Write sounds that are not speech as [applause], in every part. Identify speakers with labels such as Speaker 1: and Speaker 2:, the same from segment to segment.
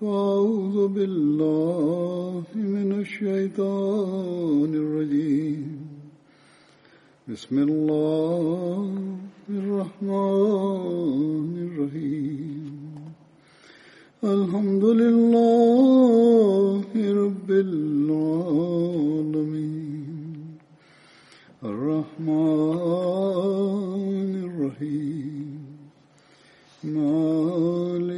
Speaker 1: فأعوذ بالله من الشيطان الرجيم. بسم الله الرحمن الرحيم. الحمد لله رب العالمين. الرحمن الرحيم. مالك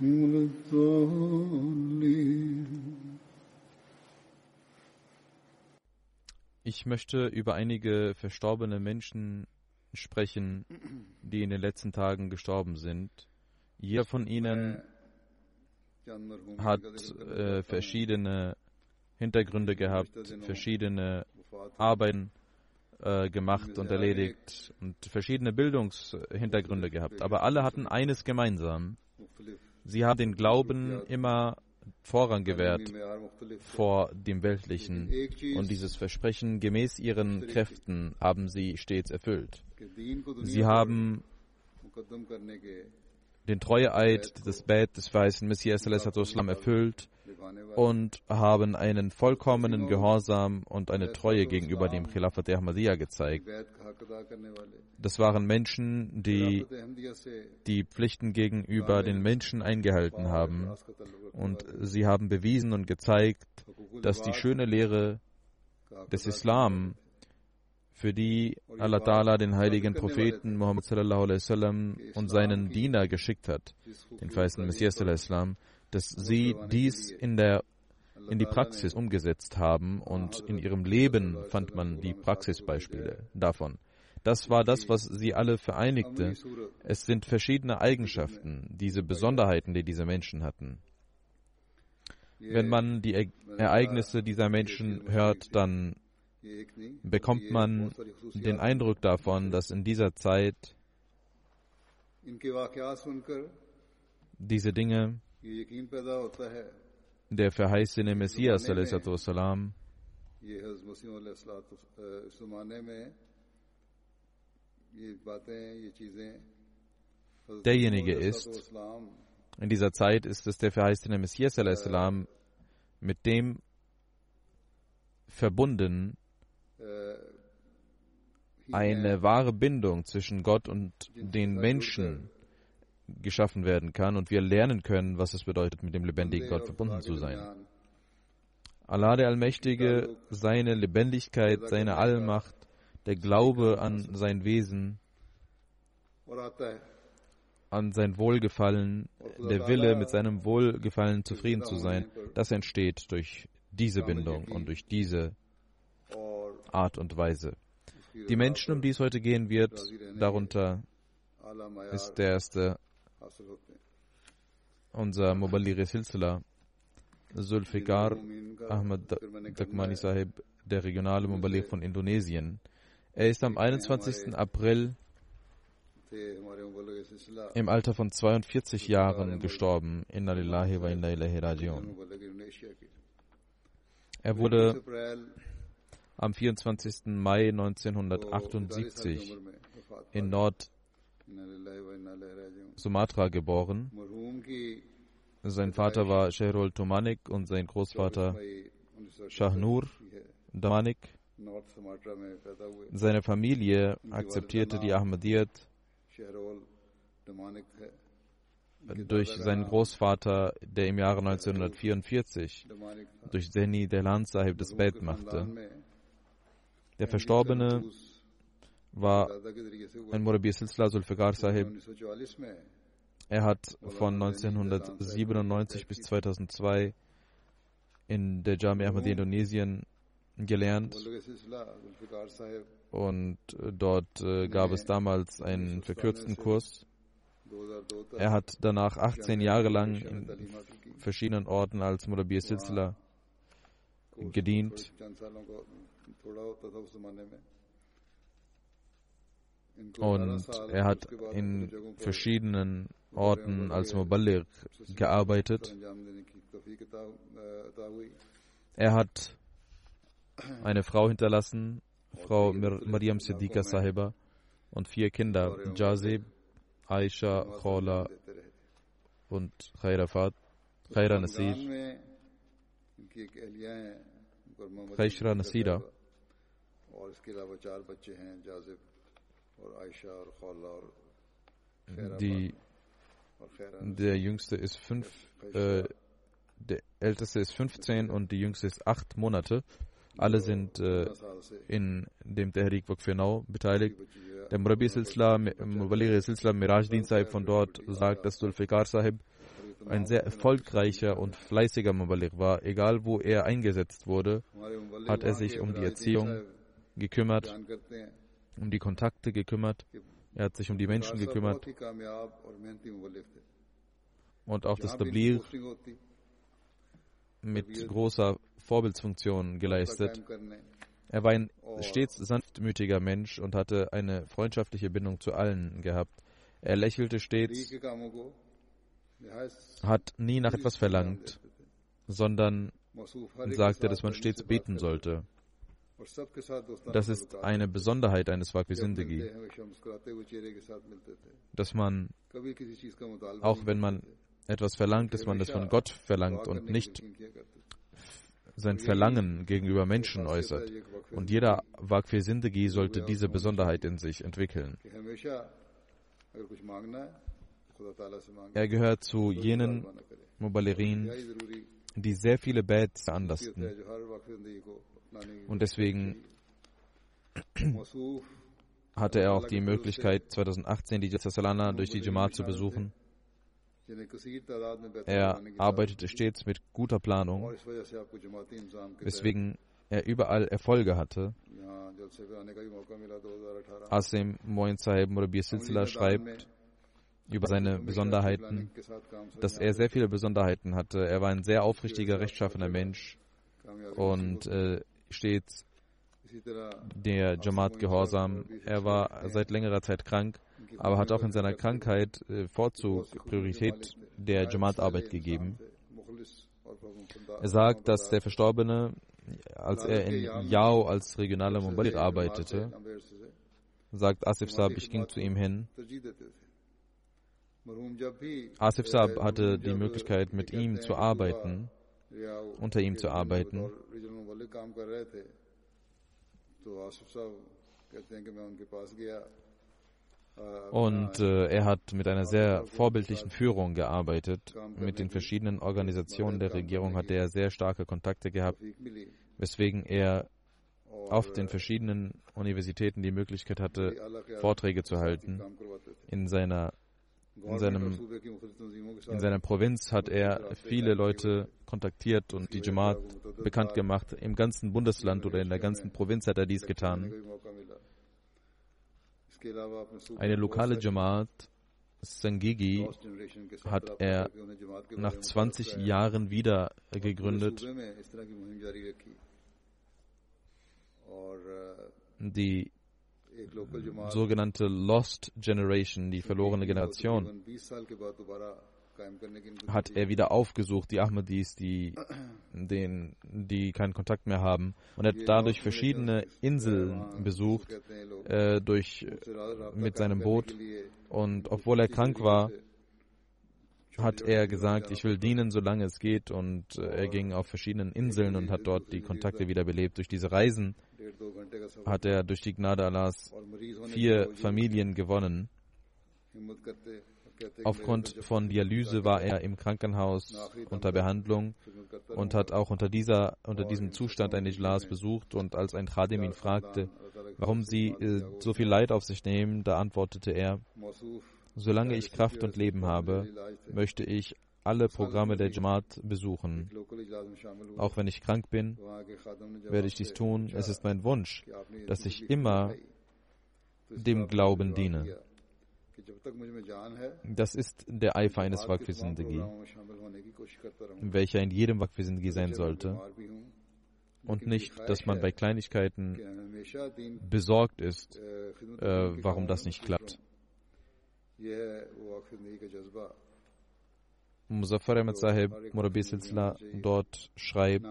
Speaker 1: ولا الضالين
Speaker 2: Ich möchte über einige verstorbene Menschen sprechen, die in den letzten Tagen gestorben sind. Jeder von ihnen hat äh, verschiedene Hintergründe gehabt, verschiedene Arbeiten äh, gemacht und erledigt und verschiedene Bildungshintergründe gehabt. Aber alle hatten eines gemeinsam. Sie haben den Glauben immer Vorrang gewährt vor dem Weltlichen und dieses Versprechen gemäß ihren Kräften haben sie stets erfüllt. Sie haben den Treueeid des Bett des weißen Messias Islam erfüllt und haben einen vollkommenen Gehorsam und eine Treue gegenüber dem Khilafat Ahmadiyya gezeigt. Das waren Menschen, die die Pflichten gegenüber den Menschen eingehalten haben und sie haben bewiesen und gezeigt, dass die schöne Lehre des Islam für die Allah Ta'ala den heiligen Propheten Muhammad sallallahu alaihi wasallam und seinen Diener geschickt hat, den weißen Messias Islam, dass sie dies in der in die Praxis umgesetzt haben und in ihrem Leben fand man die Praxisbeispiele davon. Das war das, was sie alle vereinigte. Es sind verschiedene Eigenschaften, diese Besonderheiten, die diese Menschen hatten. Wenn man die Ereignisse dieser Menschen hört, dann bekommt man den Eindruck davon, dass in dieser Zeit diese Dinge der verheißene Messias salam, derjenige ist, in dieser Zeit ist es der verheißene Messias salam, mit dem verbunden eine wahre Bindung zwischen Gott und den Menschen geschaffen werden kann und wir lernen können, was es bedeutet, mit dem lebendigen Gott verbunden zu sein. Allah der Allmächtige, seine Lebendigkeit, seine Allmacht, der Glaube an sein Wesen, an sein Wohlgefallen, der Wille, mit seinem Wohlgefallen zufrieden zu sein, das entsteht durch diese Bindung und durch diese Art und Weise. Die Menschen, um die es heute gehen wird, darunter ist der erste unser Muballigh Silsila, Zulfikar Ahmad Dakmani Sahib, der regionale Muballigh von Indonesien. Er ist am 21. April im Alter von 42 Jahren gestorben. Inna lillahi wa inna ilahi rajiun. Er wurde am 24. Mai 1978 in Nord-Sumatra geboren. Sein Vater war Shehrul Tumanik und sein Großvater Shahnur Damanik. Seine Familie akzeptierte die Ahmadiyyat durch seinen Großvater, der im Jahre 1944 durch Zeni Delan Sahib das Bett machte. Der Verstorbene war ein Murabi Silsla Zulfikar Sahib. Er hat von 1997 bis 2002 in der Jamia Ahmadiyya Indonesien gelernt und dort äh, gab es damals einen verkürzten Kurs. Er hat danach 18 Jahre lang in verschiedenen Orten als Murabi Silsila gedient. Und er hat in verschiedenen Orten als Muballigh gearbeitet. Er hat eine Frau hinterlassen, Frau Mariam Siddiqa Sahiba, und vier Kinder, Jazib, Aisha, Khola und Khairafat, Khaira Nasir, Khaishra Nasira. Die, der jüngste ist fünf, äh, der älteste ist 15 und die jüngste ist acht Monate. Alle sind äh, in dem Tehrik Wakfenau beteiligt. Der Murabi Silsla, Mubaligh Silsla Mirajdin Sahib von dort sagt, dass Dulfikar Sahib ein sehr erfolgreicher und fleißiger Mubaligh war. Egal wo er eingesetzt wurde, hat er sich um die Erziehung gekümmert, um die Kontakte gekümmert. Er hat sich um die Menschen gekümmert und auch das Tablir mit großer Vorbildsfunktion geleistet. Er war ein stets sanftmütiger Mensch und hatte eine freundschaftliche Bindung zu allen gehabt. Er lächelte stets, hat nie nach etwas verlangt, sondern sagte, dass man stets beten sollte. Das ist eine Besonderheit eines Wakfi dass man, auch wenn man etwas verlangt, dass man das von Gott verlangt und nicht sein Verlangen gegenüber Menschen äußert. Und jeder Sindagi sollte diese Besonderheit in sich entwickeln. Er gehört zu jenen Mubalirin, die sehr viele Bets veranlassten. Und deswegen hatte er auch die Möglichkeit, 2018 die Salana durch die Jamaat zu besuchen. Er arbeitete stets mit guter Planung, weswegen er überall Erfolge hatte. Asim Moin Sahib Murabi Silsila schreibt über seine Besonderheiten, dass er sehr viele Besonderheiten hatte. Er war ein sehr aufrichtiger, rechtschaffener Mensch und äh, stets der Jamaat gehorsam. Er war seit längerer Zeit krank, aber hat auch in seiner Krankheit äh, Vorzug, Priorität der Jamaat-Arbeit gegeben. Er sagt, dass der Verstorbene, als er in Yao als regionaler Mubalir arbeitete, sagt Asif Saab, ich ging zu ihm hin. Asif Saab hatte die Möglichkeit, mit ihm zu arbeiten, unter ihm zu arbeiten. Und äh, er hat mit einer sehr vorbildlichen Führung gearbeitet. Mit den verschiedenen Organisationen der Regierung hat er sehr starke Kontakte gehabt, weswegen er auf den verschiedenen Universitäten die Möglichkeit hatte, Vorträge zu halten. In seiner, in, seinem, in seiner Provinz hat er viele Leute kontaktiert und die Jamaat bekannt gemacht. Im ganzen Bundesland oder in der ganzen Provinz hat er dies getan. Eine lokale Jamaat, Sangigi, hat er nach 20 Jahren wieder gegründet. Die sogenannte Lost Generation, die verlorene Generation, hat er wieder aufgesucht, die Ahmadis, die, den, die keinen Kontakt mehr haben. Und er hat dadurch verschiedene Inseln besucht, äh, durch, mit seinem Boot. Und obwohl er krank war, hat er gesagt, ich will dienen, solange es geht. Und äh, er ging auf verschiedenen Inseln und hat dort die Kontakte wiederbelebt. Durch diese Reisen hat er durch die Gnade Allahs vier Familien gewonnen. Aufgrund von Dialyse war er im Krankenhaus unter Behandlung und hat auch unter, dieser, unter diesem Zustand ein Ijlas besucht. Und als ein Khadim ihn fragte, warum sie äh, so viel Leid auf sich nehmen, da antwortete er, solange ich Kraft und Leben habe, möchte ich alle Programme der Jamaat besuchen. Auch wenn ich krank bin, werde ich dies tun. Es ist mein Wunsch, dass ich immer dem Glauben diene. Das ist der Eifer eines Waqf-Zindagi, welcher in jedem Waqf-Zindagi sein sollte. Und nicht, dass man bei Kleinigkeiten besorgt ist, äh, warum das nicht klappt. Muzaffar Ahmed Sahib, Murabi Silsila, dort schreibt,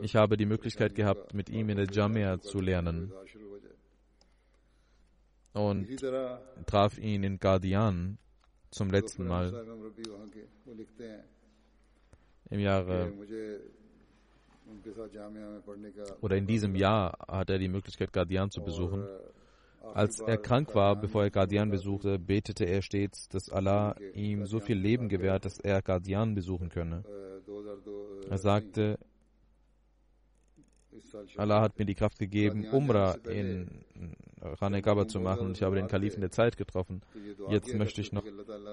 Speaker 2: ich habe die Möglichkeit gehabt, mit ihm in der Jamia zu lernen und traf ihn in Guardian zum letzten Mal im Jahre oder in diesem Jahr hat er die Möglichkeit, Guardian zu besuchen. Als er krank war, bevor er Guardian besuchte, betete er stets, dass Allah ihm so viel Leben gewährt, dass er Guardian besuchen könne. Er sagte, Allah hat mir die Kraft gegeben, Umrah in Ranegaba zu machen und ich habe den Kalifen der Zeit getroffen. Jetzt möchte ich noch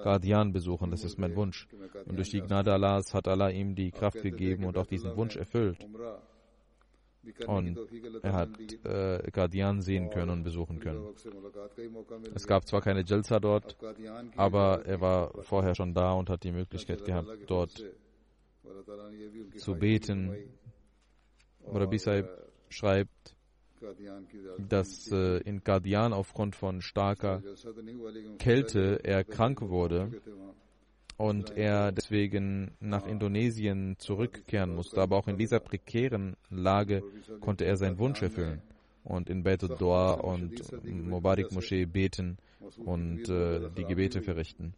Speaker 2: Guardian besuchen, das ist mein Wunsch. Und durch die Gnade Allahs hat Allah ihm die Kraft gegeben und auch diesen Wunsch erfüllt. Und er hat äh, Guardian sehen können und besuchen können. Es gab zwar keine Jalsa dort, aber er war vorher schon da und hat die Möglichkeit gehabt, dort zu beten. Rabbi Saib schreibt, dass äh, in Guardian aufgrund von starker Kälte er krank wurde und er deswegen nach Indonesien zurückkehren musste. Aber auch in dieser prekären Lage konnte er seinen Wunsch erfüllen und in Bet Dua und Mubarak Moschee beten und äh, die Gebete verrichten.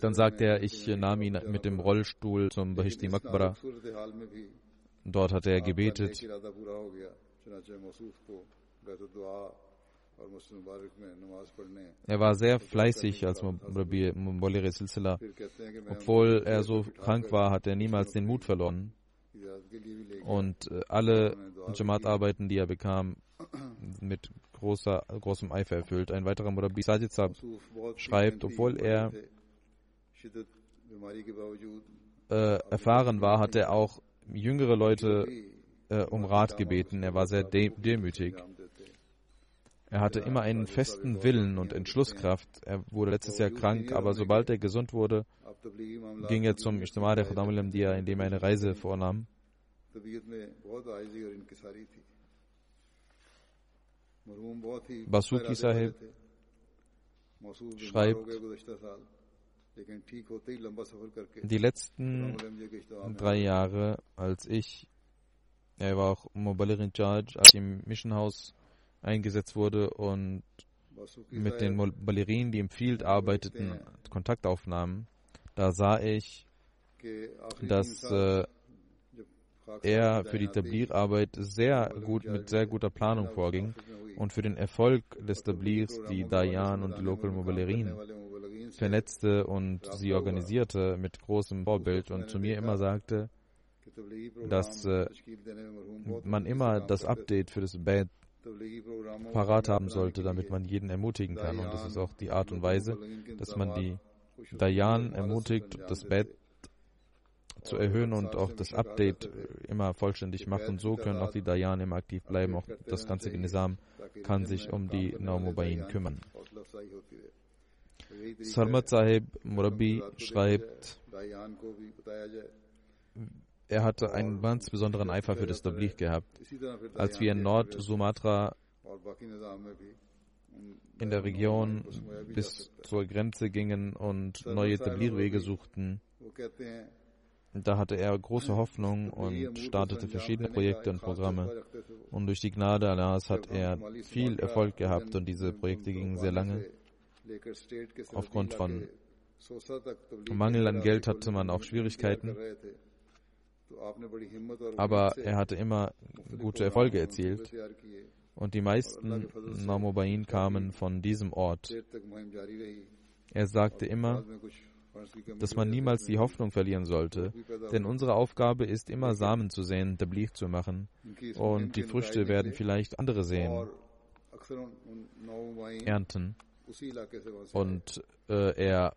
Speaker 2: Dann sagt er, ich nahm ihn mit dem Rollstuhl zum Bahishti Makbara. Dort hat er gebetet. Er war sehr fleißig als Mubalir Silsila. Obwohl er so krank war, hat er niemals den Mut verloren. Und äh, alle Jamaat-Arbeiten, die er bekam, mit großer, großem Eifer erfüllt. Ein weiterer Murabi Sajid schreibt, obwohl er äh, erfahren war, hat er auch jüngere Leute äh, um Rat gebeten. Er war sehr de demütig. Er hatte immer einen festen Willen und Entschlusskraft. Er wurde letztes Jahr krank, aber sobald er gesund wurde, ging er zum Ijtima der Khudam al-Amdiya, indem er eine Reise vornahm. Basuki Sahib schreibt, die letzten drei Jahre, als ich, er war auch Mobalir in Charge, als ich im Mission House eingesetzt wurde und mit den Ballerinen, die im Field arbeiteten, Kontakt aufnahmen, da sah ich, dass äh, er für die Tablir-Arbeit sehr gut mit sehr guter Planung vorging und für den Erfolg des Tablirs die Dayan und die Local Mobilerin vernetzte und sie organisierte mit großem Vorbild und zu mir immer sagte, dass äh, man immer das Update für das Bad parat haben sollte, damit man jeden ermutigen kann. Und das ist auch die Art und Weise, dass man die Dayan ermutigt, das Bett zu erhöhen und auch das Update immer vollständig macht. Und so können auch die Dayan immer aktiv bleiben. Auch das ganze Nizam kann sich um die Naumobain kümmern. Sarmat Sahib Murabi schreibt, er hatte einen ganz besonderen Eifer für das Tabligh gehabt. Als wir in Nord-Sumatra in der Region bis zur Grenze gingen und neue Tabligh-Wege suchten, da hatte er große Hoffnung und startete verschiedene Projekte und Programme. Und durch die Gnade Allahs hat er viel Erfolg gehabt und diese Projekte gingen sehr lange. Aufgrund von Mangel an Geld hatte man auch Schwierigkeiten. Aber er hatte immer gute Erfolge erzielt. Und die meisten Namobain kamen von diesem Ort. Er sagte immer, dass man niemals die Hoffnung verlieren sollte, denn unsere Aufgabe ist immer Samen zu säen, Tabligh zu machen. Und die Früchte werden vielleicht andere sehen, ernten. Und äh, er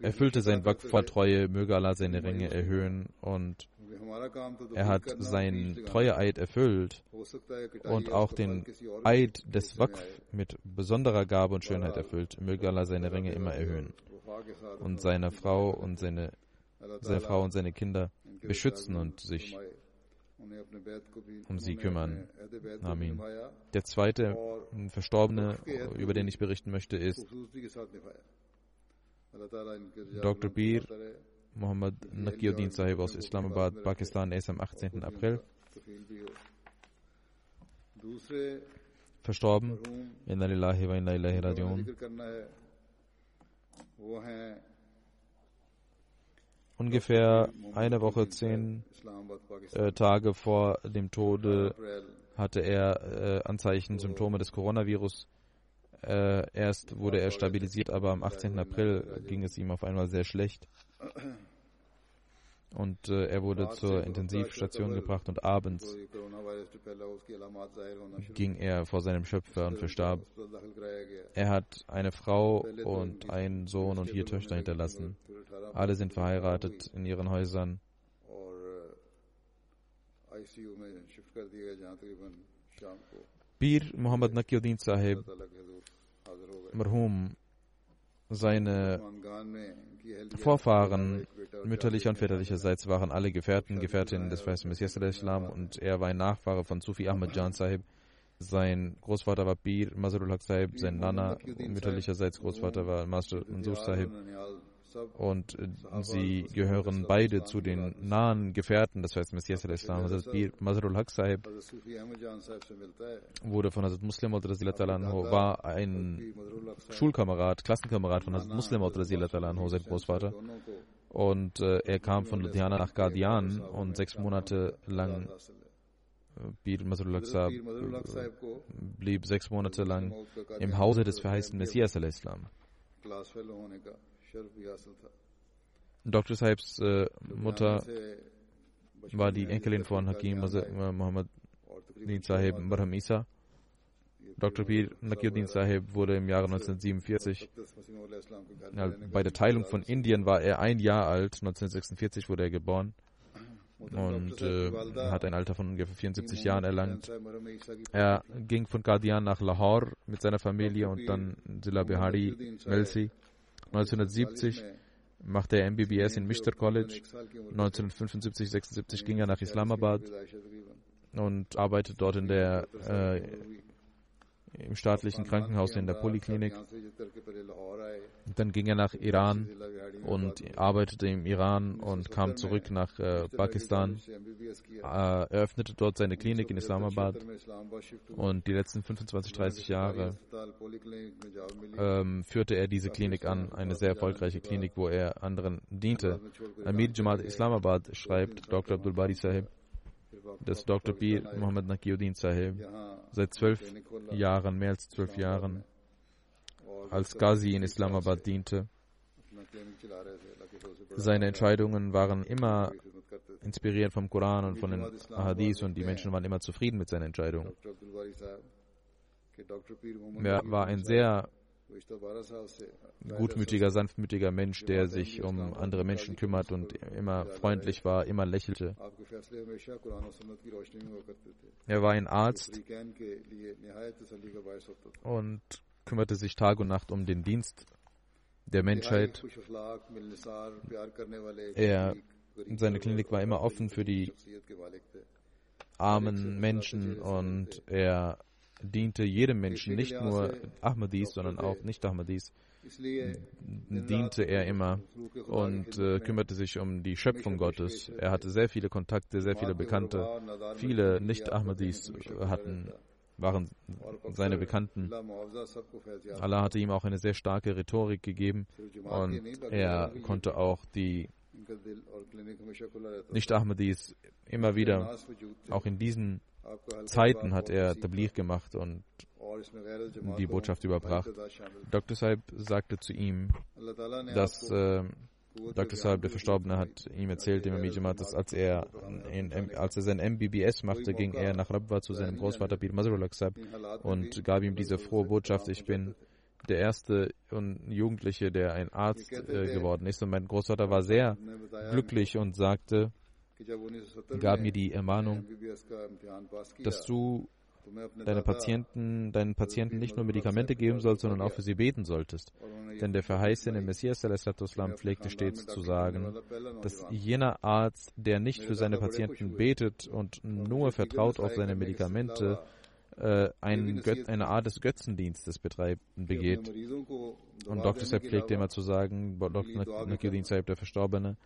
Speaker 2: erfüllte sein Waqf voll Treue, möge Allah seine Ringe erhöhen und er hat seinen Treueeid erfüllt und auch den Eid des Waqf mit besonderer Gabe und Schönheit erfüllt. Möge Allah seine Ringe immer erhöhen und seine Frau und seine, seine Frau und seine Kinder beschützen und sich um sie kümmern. Amin. Der zweite Verstorbene, über den ich berichten möchte, ist Dr. Bir Muhammad Nakiuddin Sahib aus Islamabad, Pakistan. Ist am 18. April verstorben. Inna lillahi wa inna ilahi. Ungefähr eine Woche, zehn äh, Tage vor dem Tode hatte er äh, Anzeichen, Symptome des Coronavirus. Äh, erst wurde er stabilisiert, aber am 18. April ging es ihm auf einmal sehr schlecht. Und äh, er wurde zur Intensivstation gebracht und abends ging er vor seinem Schöpfer und verstarb. Er hat eine Frau und einen Sohn und vier Töchter hinterlassen. Alle sind verheiratet in ihren Häusern. Bir Muhammad Nakiuddin Sahib, Marhum, seine Vorfahren mütterlicher und väterlicherseits waren alle Gefährten, Gefährtinnen des Weißen Messias Islam und er war ein Nachfahre von Sufi Ahmad Jan Sahib. Sein Großvater war Bir Mazarul Haq Sahib, sein Nana mütterlicherseits Großvater war Master Mansur Sahib und sie gehören beide zu den nahen Gefährten des Weißen Messias Islam. Hazrat Bir Mazarul Haq Sahib wurde von Hazrat Muslim war ein Schulkamerad, Klassenkamerad von Hazrat Muslim sein Großvater. Und äh, er kam von Ludhiana nach Guardian und sechs Monate lang Bir blieb sechs Monate lang im Hause des verheißten Messias Islam. Dr. Sahibs äh, Mutter war die Enkelin von Hakim Muhammad Din Sahib Barham Isa. Dr. Pir Nakiuddin Sahib wurde im Jahre 1947, bei der Teilung von Indien war er ein Jahr alt, 1946 wurde er geboren und äh, hat ein Alter von ungefähr 74 Jahren erlangt. Er ging von Qadian nach Lahore mit seiner Familie und dann Zilla Bihari, Melsi. 1970 machte er MBBS in Mishter College. 1975, 76 ging er nach Islamabad und arbeitet dort in der äh, im staatlichen Krankenhaus in der Poliklinik. Dann ging er nach Iran und arbeitete im Iran und kam zurück nach äh, Pakistan, äh, eröffnete dort seine Klinik in Islamabad und die letzten 25, 30 Jahre ähm, führte er diese Klinik an, eine sehr erfolgreiche Klinik, wo er anderen diente. Amir Jamaat Islamabad schreibt Dr. Abdul Bari Sahib, dass Dr. B. Muhammad Nakiuddin Sahib seit zwölf Jahren, mehr als zwölf Jahren, als Ghazi in Islamabad diente. Seine Entscheidungen waren immer inspiriert vom Koran und von den Hadith und die Menschen waren immer zufrieden mit seinen Entscheidungen. Er war ein sehr gutmütiger, sanftmütiger Mensch, der sich um andere Menschen kümmert und immer freundlich war, immer lächelte. Er war ein Arzt und kümmerte sich Tag und Nacht um den Dienst der Menschheit. Er, seine Klinik war immer offen für die armen Menschen und er diente jedem Menschen, nicht nur Ahmadis, sondern auch Nicht-Ahmadis, diente er immer und äh, kümmerte sich um die Schöpfung Gottes. Er hatte sehr viele Kontakte, sehr viele Bekannte. Viele Nicht-Ahmadis hatten waren seine Bekannten. Allah hatte ihm auch eine sehr starke Rhetorik gegeben und er konnte auch die nicht Ahmadis. Immer wieder, auch in diesen Zeiten hat er Tabligh gemacht und die Botschaft überbracht. Dr. Saib sagte zu ihm, dass äh, Dr. Saib, der Verstorbene, hat ihm erzählt, dem Amijamaat, dass als er, in, als er sein MBBS machte, ging er nach Rabwa zu seinem Großvater Bir Mazrullah Saib und gab ihm diese frohe Botschaft, ich bin der erste Jugendliche, der ein Arzt äh, geworden ist. Und mein Großvater war sehr glücklich und sagte, gab mir die Ermahnung, dass du deine Patienten, deinen Patienten nicht nur Medikamente geben sollst, sondern auch für sie beten solltest. Denn der verheißene Messias Islam pflegte stets zu sagen, dass jener Arzt, der nicht für seine Patienten betet und nur vertraut auf seine Medikamente, äh, ein eine Art des Götzendienstes betreibt und begeht. Und Dr. Sepp pflegte immer zu sagen, Dr. Nakiruddin Saib, der Verstorbene,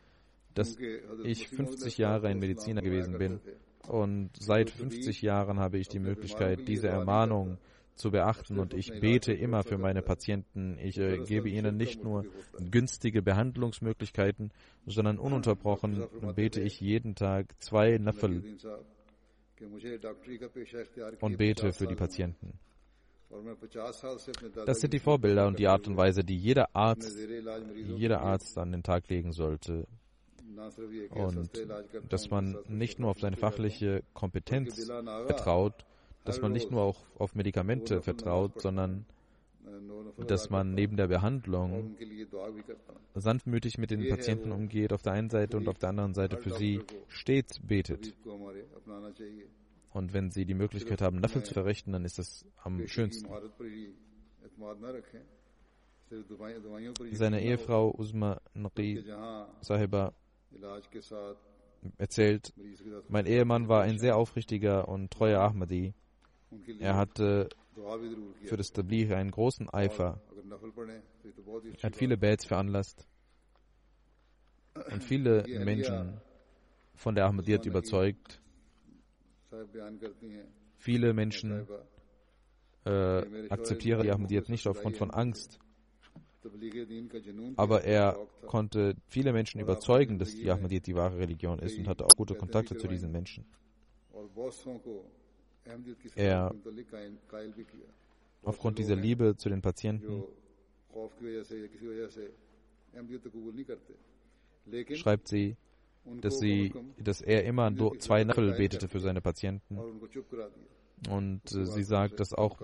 Speaker 2: dass ich 50 Jahre ein Mediziner gewesen bin. und seit 50 Jahren habe ich die Möglichkeit, diese Ermahnung zu beachten und ich bete immer für meine Patienten. Ich äh, gebe ihnen nicht nur günstige Behandlungsmöglichkeiten, sondern ununterbrochen bete ich jeden Tag zwei Nafel und bete für die Patienten. Das sind die Vorbilder und die Art und Weise, die jeder Arzt, jeder Arzt an den Tag legen sollte. Und dass man nicht nur auf seine fachliche Kompetenz vertraut, dass man nicht nur auch auf Medikamente vertraut, sondern dass man neben der Behandlung sanftmütig mit den Patienten umgeht, auf der einen Seite und auf der anderen Seite für sie stets betet. Und wenn sie die Möglichkeit haben, Nafel zu verrichten, dann ist das am schönsten. Seine Ehefrau Usma Naqi Sahiba erzählt, mein Ehemann war ein sehr aufrichtiger und treuer Ahmadi. Er hatte für das Tabligh einen großen Eifer. Er hat viele Bets veranlasst und viele Menschen von der Ahmadiyyat überzeugt. Viele Menschen äh, akzeptieren die Ahmadiyyat nicht aufgrund von Angst. Aber er konnte viele Menschen überzeugen, dass die Ahmadiyyat die wahre Religion ist und hatte auch gute Kontakte zu diesen Menschen. Er, aufgrund dieser Liebe zu den Patienten, schreibt sie, dass, sie, dass er immer zwei Nafel betete für seine Patienten. Und äh, sie sagt, dass auch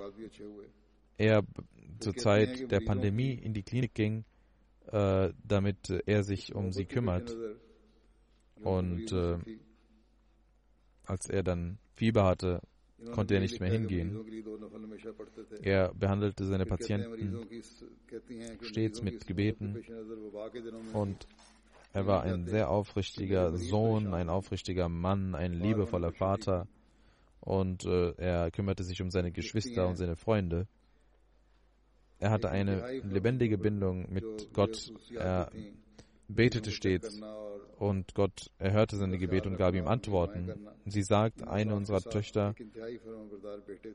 Speaker 2: er zur Zeit der Pandemie in die Klinik ging, äh, damit er sich um sie kümmert. Und äh, als er dann Fieber hatte, konnte er nicht mehr hingehen. Er behandelte seine Patienten stets mit Gebeten und er war ein sehr aufrichtiger Sohn, ein aufrichtiger Mann, ein liebevoller Vater und äh, er kümmerte sich um seine Geschwister und seine Freunde. Er hatte eine lebendige Bindung mit Gott. Er betete stets und Gott erhörte seine Gebete und gab ihm Antworten. Sie sagt, eine unserer Töchter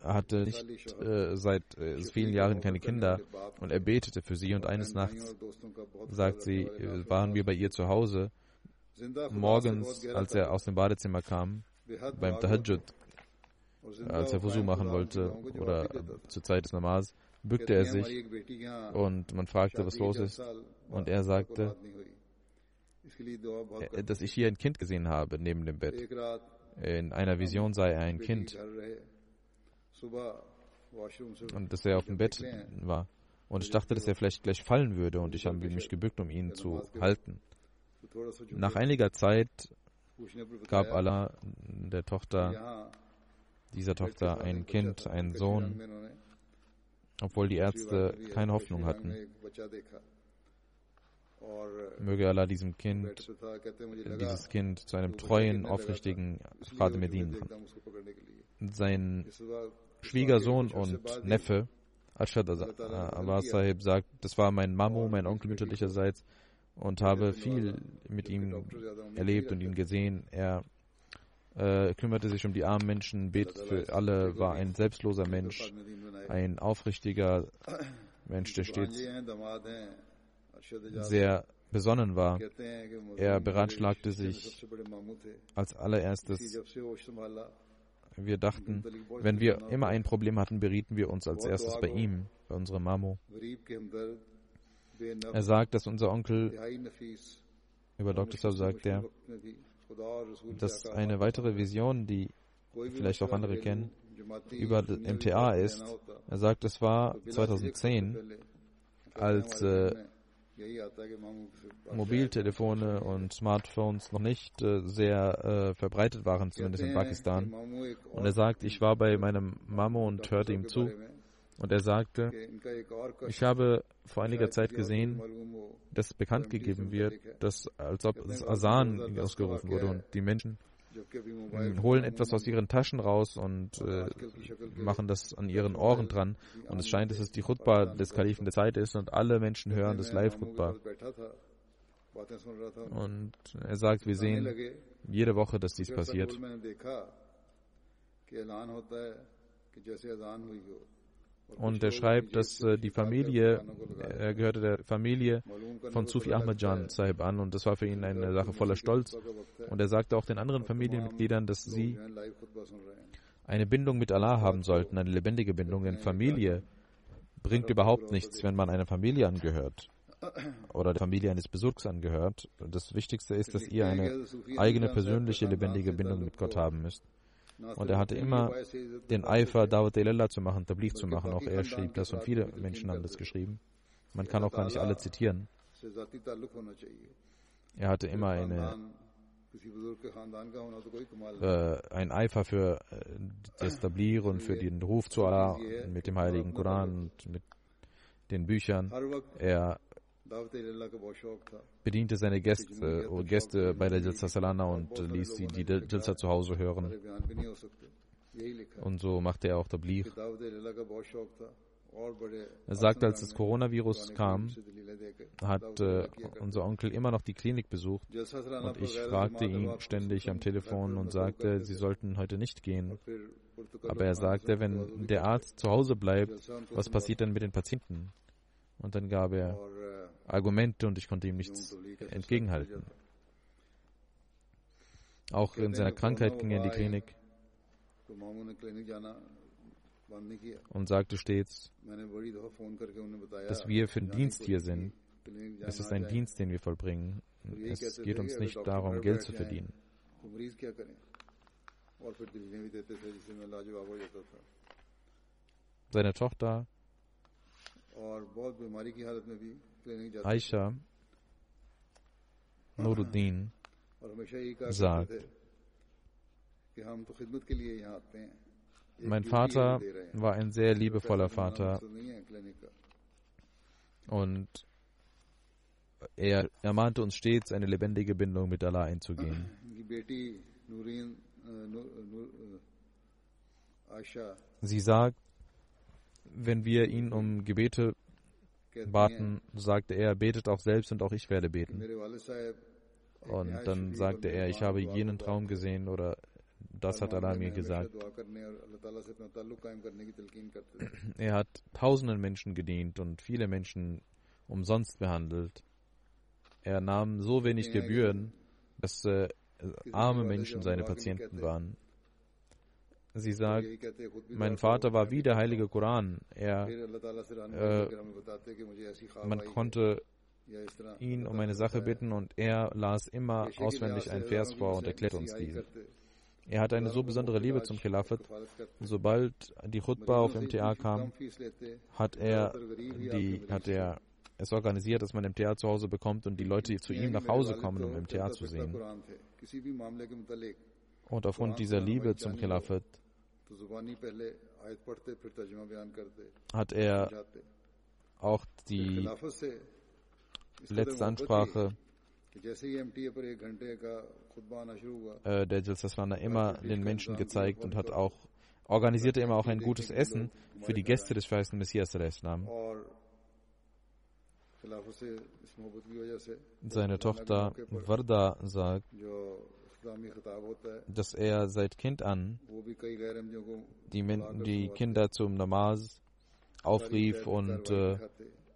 Speaker 2: hatte nicht äh, seit äh, vielen Jahren keine Kinder und er betete für sie und eines Nachts, sagt sie, äh, waren wir bei ihr zu Hause. Morgens, als er aus dem Badezimmer kam, beim Tahajjud, als er Wusu machen wollte oder zur Zeit des Namaz, bückte er sich und man fragte, was los ist. Und er sagte, äh, dass ich hier ein Kind gesehen habe neben dem Bett. In einer Vision sei er ein Kind. Und dass er auf dem Bett war. Und ich dachte, dass er vielleicht gleich fallen würde und ich habe mich gebückt, um ihn zu halten. Nach einiger Zeit gab Allah der Tochter, dieser Tochter ein Kind, einen Sohn, obwohl die Ärzte keine Hoffnung hatten. Möge Allah diesem Kind, dieses Kind zu einem treuen, aufrichtigen Khadimedin machen. Sein Schwiegersohn und Neffe, Ashad Abbas Sahib, sagt, das war mein Mamu, mein Onkel mütterlicherseits, und habe viel mit ihm erlebt und ihn gesehen. Er äh, kümmerte sich um die armen Menschen, betete für alle, war ein selbstloser Mensch, ein aufrichtiger Mensch, der stets sehr besonnen war. Er beratschlagte sich als allererstes. Wir dachten, wenn wir immer ein Problem hatten, berieten wir uns als erstes bei ihm, bei unserem Mamu. Er sagt, dass unser Onkel, über Dr. Sab sagt er, dass eine weitere Vision, die vielleicht auch andere kennen, über MTA ist. Er sagt, es war 2010, als äh, Mobiltelefone und Smartphones noch nicht äh, sehr äh, verbreitet waren, zumindest in Pakistan. Und er sagt, ich war bei meinem Mamo und hörte ihm zu. Und er sagte, ich habe vor einiger Zeit gesehen, dass bekannt gegeben wird, dass als ob Asan ausgerufen wurde und die Menschen holen etwas aus ihren Taschen raus und äh, machen das an ihren Ohren dran. Und es scheint, dass es die Khutbah des Kalifen der Zeit ist und alle Menschen hören das Live-Khutbah. Und er sagt, wir sehen jede Woche, dass dies passiert. Und er schreibt, dass äh, die Familie, er gehörte der Familie von Sufi Ahmad Jan Sahib an und das war für ihn eine Sache voller Stolz. Und er sagte auch den anderen Familienmitgliedern, dass sie eine Bindung mit Allah haben sollten, eine lebendige Bindung. Denn Familie bringt überhaupt nichts, wenn man einer Familie angehört oder der Familie eines Besuchs angehört. Das Wichtigste ist, dass ihr eine eigene persönliche lebendige Bindung mit Gott haben müsst. Und er hatte immer den Eifer, Dawat el zu machen, Tabligh zu machen. Auch er schrieb das und viele Menschen haben das geschrieben. Man kann auch gar nicht alle zitieren. Er hatte immer eine, äh, ein Eifer für äh, das Tabligh und für den Ruf zu Allah mit dem Heiligen Koran und mit den Büchern. Er bediente seine Gäste, äh, Gäste bei der Jalsa Salana und ließ sie die Jalsa zu Hause hören. Und so machte er auch Tabligh. Er sagte, als das Coronavirus kam, hat äh, unser Onkel immer noch die Klinik besucht und ich fragte ihn ständig am Telefon und sagte, sie sollten heute nicht gehen. Aber er sagte, wenn der Arzt zu Hause bleibt, was passiert dann mit den Patienten? Und dann gab er Argumente und ich konnte ihm nichts entgegenhalten. Auch in seiner Krankheit ging er in die Klinik und sagte stets, dass wir für den Dienst hier sind. Es ist ein Dienst, den wir vollbringen. Es geht uns nicht darum, Geld zu verdienen. Seine Tochter Aisha Nuruddin sagt, mein Vater war ein sehr liebevoller Vater und er ermahnte uns stets, eine lebendige Bindung mit Allah einzugehen. Sie sagt, wenn wir ihn um Gebete baten, sagte er, betet auch selbst und auch ich werde beten. Und dann sagte er, ich habe jenen Traum gesehen oder das hat Allah mir gesagt. [clears throat] Er hat tausenden Menschen gedient und viele Menschen umsonst behandelt. Er nahm so wenig Gebühren, dass äh, arme Menschen seine Patienten waren. Sie sagt, mein Vater war wie der heilige Koran. Er, äh, man konnte ihn um eine Sache bitten und er las immer auswendig einen Vers vor und erklärte uns diesen. Er hatte eine so besondere Liebe zum Khilafat. Sobald die Khutbah auf MTA kam, hat er, die, hat er es organisiert, dass man MTA zu Hause bekommt und die Leute zu ihm nach Hause kommen, um MTA zu sehen. Und aufgrund dieser Liebe zum Khilafat hat er auch die letzte Ansprache äh, der Jalsaslana immer den Menschen gezeigt und hat auch organisierte immer auch ein gutes Essen für die Gäste des verheißenen Messias Islam. Seine Tochter Varda sagt, dass er seit Kind an die, die Kinder zum Namaz aufrief und, äh,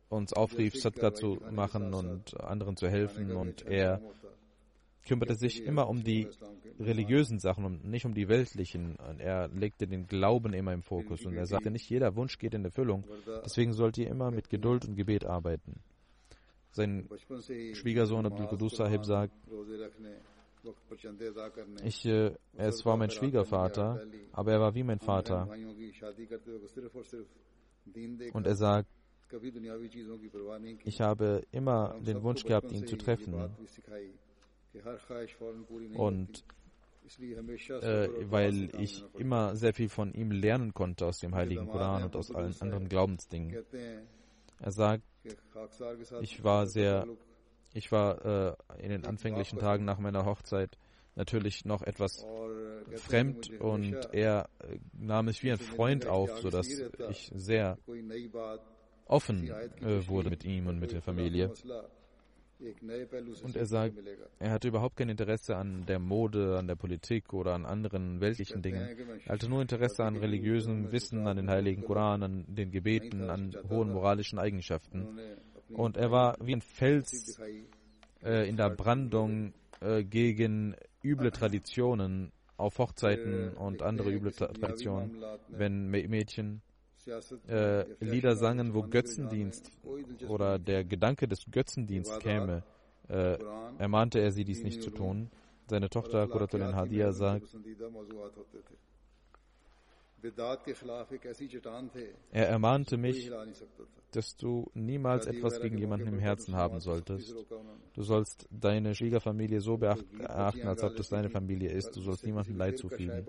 Speaker 2: uns aufrief, Sadqa zu machen und anderen zu helfen. Und er kümmerte sich immer um die religiösen Sachen und nicht um die weltlichen. Und er legte den Glauben immer im Fokus. Und er sagte, nicht jeder Wunsch geht in Erfüllung. Deswegen sollt ihr immer mit Geduld und Gebet arbeiten. Sein Schwiegersohn Abdul Qudus Sahib sagt, ich, äh, es war mein Schwiegervater, aber er war wie mein Vater. Und er sagt, ich habe immer den Wunsch gehabt, ihn zu treffen. Und äh, weil ich immer sehr viel von ihm lernen konnte aus dem Heiligen Koran und aus allen anderen Glaubensdingen. Er sagt, ich war sehr, ich war äh, in den anfänglichen Tagen nach meiner Hochzeit natürlich noch etwas fremd und er äh, nahm es wie ein Freund auf, sodass ich sehr offen äh, wurde mit ihm und mit der Familie. Und er sagt, er hatte überhaupt kein Interesse an der Mode, an der Politik oder an anderen weltlichen Dingen. Er hatte nur Interesse an religiösem Wissen, an den heiligen Koran, an den Gebeten, an hohen moralischen Eigenschaften. Und er war wie ein Fels äh, in der Brandung äh, gegen üble Traditionen auf Hochzeiten und andere üble Traditionen, wenn Mädchen äh, Lieder sangen, wo Götzendienst oder der Gedanke des Götzendienstes käme, äh, ermahnte er sie, dies nicht zu tun. Seine Tochter Kuratulin Hadia sagt, er ermahnte mich, dass du niemals etwas gegen jemanden im Herzen haben solltest. Du sollst deine Schwiegerfamilie so beachten, als ob das deine Familie ist. Du sollst niemandem Leid zufügen.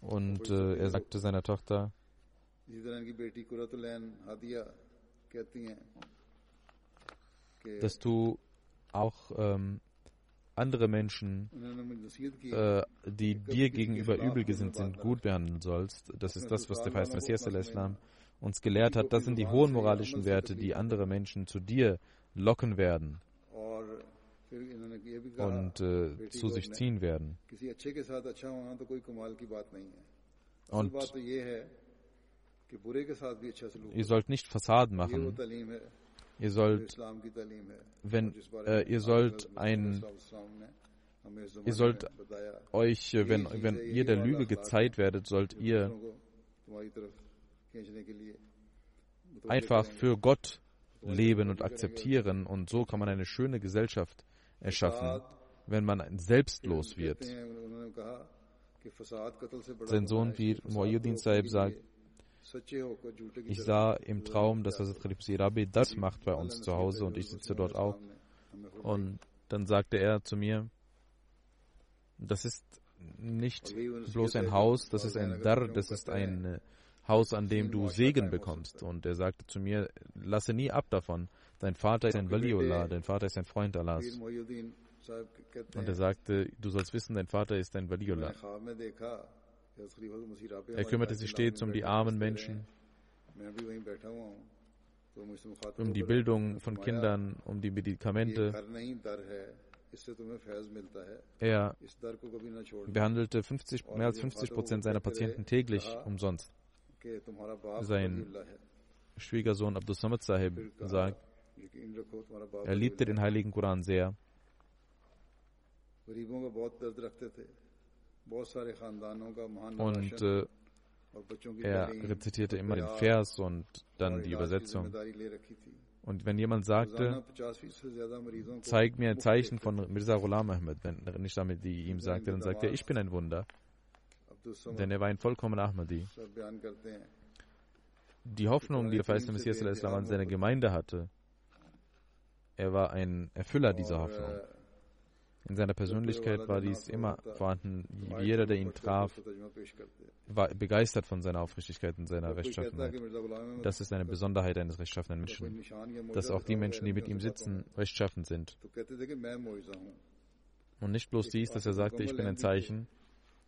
Speaker 2: Und äh, er sagte seiner Tochter, dass du auch ähm, andere Menschen, äh, die dir gegenüber übel gesinnt sind, gut behandeln sollst. Das ist das, was der Feist Messias Islam uns gelehrt hat. Das sind die hohen moralischen Werte, die andere Menschen zu dir locken werden und äh, zu sich ziehen werden. Und ihr sollt nicht Fassaden machen. Ihr sollt, wenn, äh, ihr sollt ein, ihr sollt euch, wenn, wenn ihr der Lüge gezeigt werdet, sollt ihr einfach für Gott leben und akzeptieren und so kann man eine schöne Gesellschaft erschaffen, wenn man selbstlos wird. Sein Sohn, wie Muayyuddin Saib sagt, ich sah im Traum, dass Hazrat Khalif Sirabi das macht bei uns zu Hause und ich sitze dort auch. Und dann sagte er zu mir, das ist nicht bloß ein Haus, das ist ein Dar, das ist ein Haus, an dem du Segen bekommst. Und er sagte zu mir, lasse nie ab davon. Dein Vater ist ein Waliullah, dein Vater ist ein Freund Allahs. Und er sagte, du sollst wissen, dein Vater ist ein Waliullah. Er kümmerte sich stets um die armen Menschen, um die Bildung von Kindern, um die Medikamente. Er behandelte 50, mehr als 50 Prozent seiner Patienten täglich umsonst. Sein Schwiegersohn Abdus Samad Sahib sagt, er liebte den heiligen Koran sehr. Und äh, er rezitierte immer den Vers und dann die Übersetzung. Und wenn jemand sagte, zeig mir ein Zeichen von Mirza Ghulam Ahmed, wenn nicht damit die ihm sagte, dann sagte er, ich bin ein Wunder. Denn er war ein vollkommener Ahmadi. Die Hoffnung, die der verheißene Messias an seine Gemeinde hatte, er war ein Erfüller dieser Hoffnung. In seiner Persönlichkeit war dies immer vorhanden. Jeder, der ihn traf, war begeistert von seiner Aufrichtigkeit und seiner Rechtschaffenheit. Das ist eine Besonderheit eines rechtschaffenen Menschen, dass auch die Menschen, die mit ihm sitzen, rechtschaffen sind. Und nicht bloß dies, dass er sagte, ich bin ein Zeichen.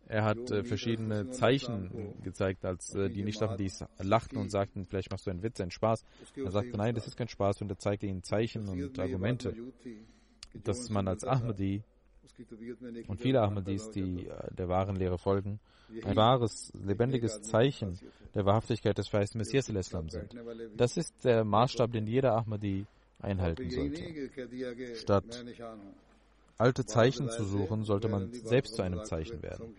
Speaker 2: Er hat äh, verschiedene Zeichen gezeigt, als äh, die nicht dies lachten und sagten, vielleicht machst du einen Witz, einen Spaß. Er sagte, nein, das ist kein Spaß und er zeigte ihnen Zeichen und Argumente, dass man als Ahmadi Und viele Ahmadis, die äh, der wahren Lehre folgen, ein wahres, lebendiges Zeichen der Wahrhaftigkeit des verheißten Messias al-Islam sind. Das ist der Maßstab, den jeder Ahmadi einhalten sollte. Statt alte Zeichen zu suchen, sollte man selbst zu einem Zeichen werden.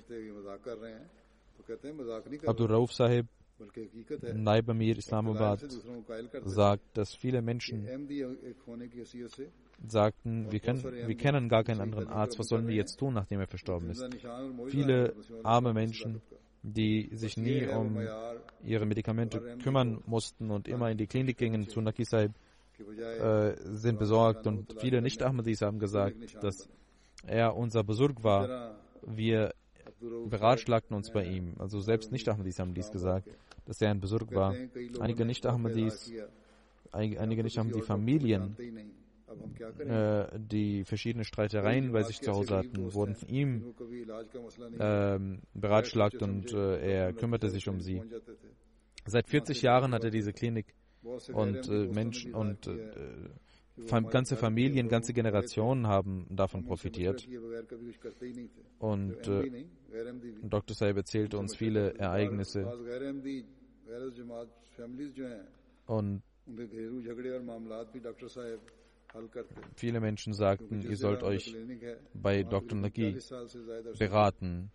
Speaker 2: Abdul Rauf Sahib, Naib Amir Islamabad, sagt, dass viele Menschen sagten, wir, können, wir kennen gar keinen anderen Arzt, was sollen wir jetzt tun, nachdem er verstorben ist? Viele arme Menschen, die sich nie um ihre Medikamente kümmern mussten und immer in die Klinik gingen zu Naki Sahib, äh, sind besorgt und viele Nicht-Ahmadis haben gesagt, dass er unser Besurg war. Wir beratschlagten uns bei ihm. Also selbst Nicht-Ahmadis haben dies gesagt, dass er ein Besurg war. Einige Nicht-Ahmadis, einige Nicht-Ahmadi-Familien, äh, die verschiedene Streitereien bei sich zu Hause hatten, wurden von ihm äh, beratschlagt und äh, er kümmerte sich um sie. Seit 40 Jahren hat er diese Klinik und äh, Menschen und äh, ganze Familien, ganze Generationen haben davon profitiert. Und äh, Dr. Saib erzählte uns viele Ereignisse. Und viele Menschen sagten, ihr sollt euch bei Dr. Nagi beraten.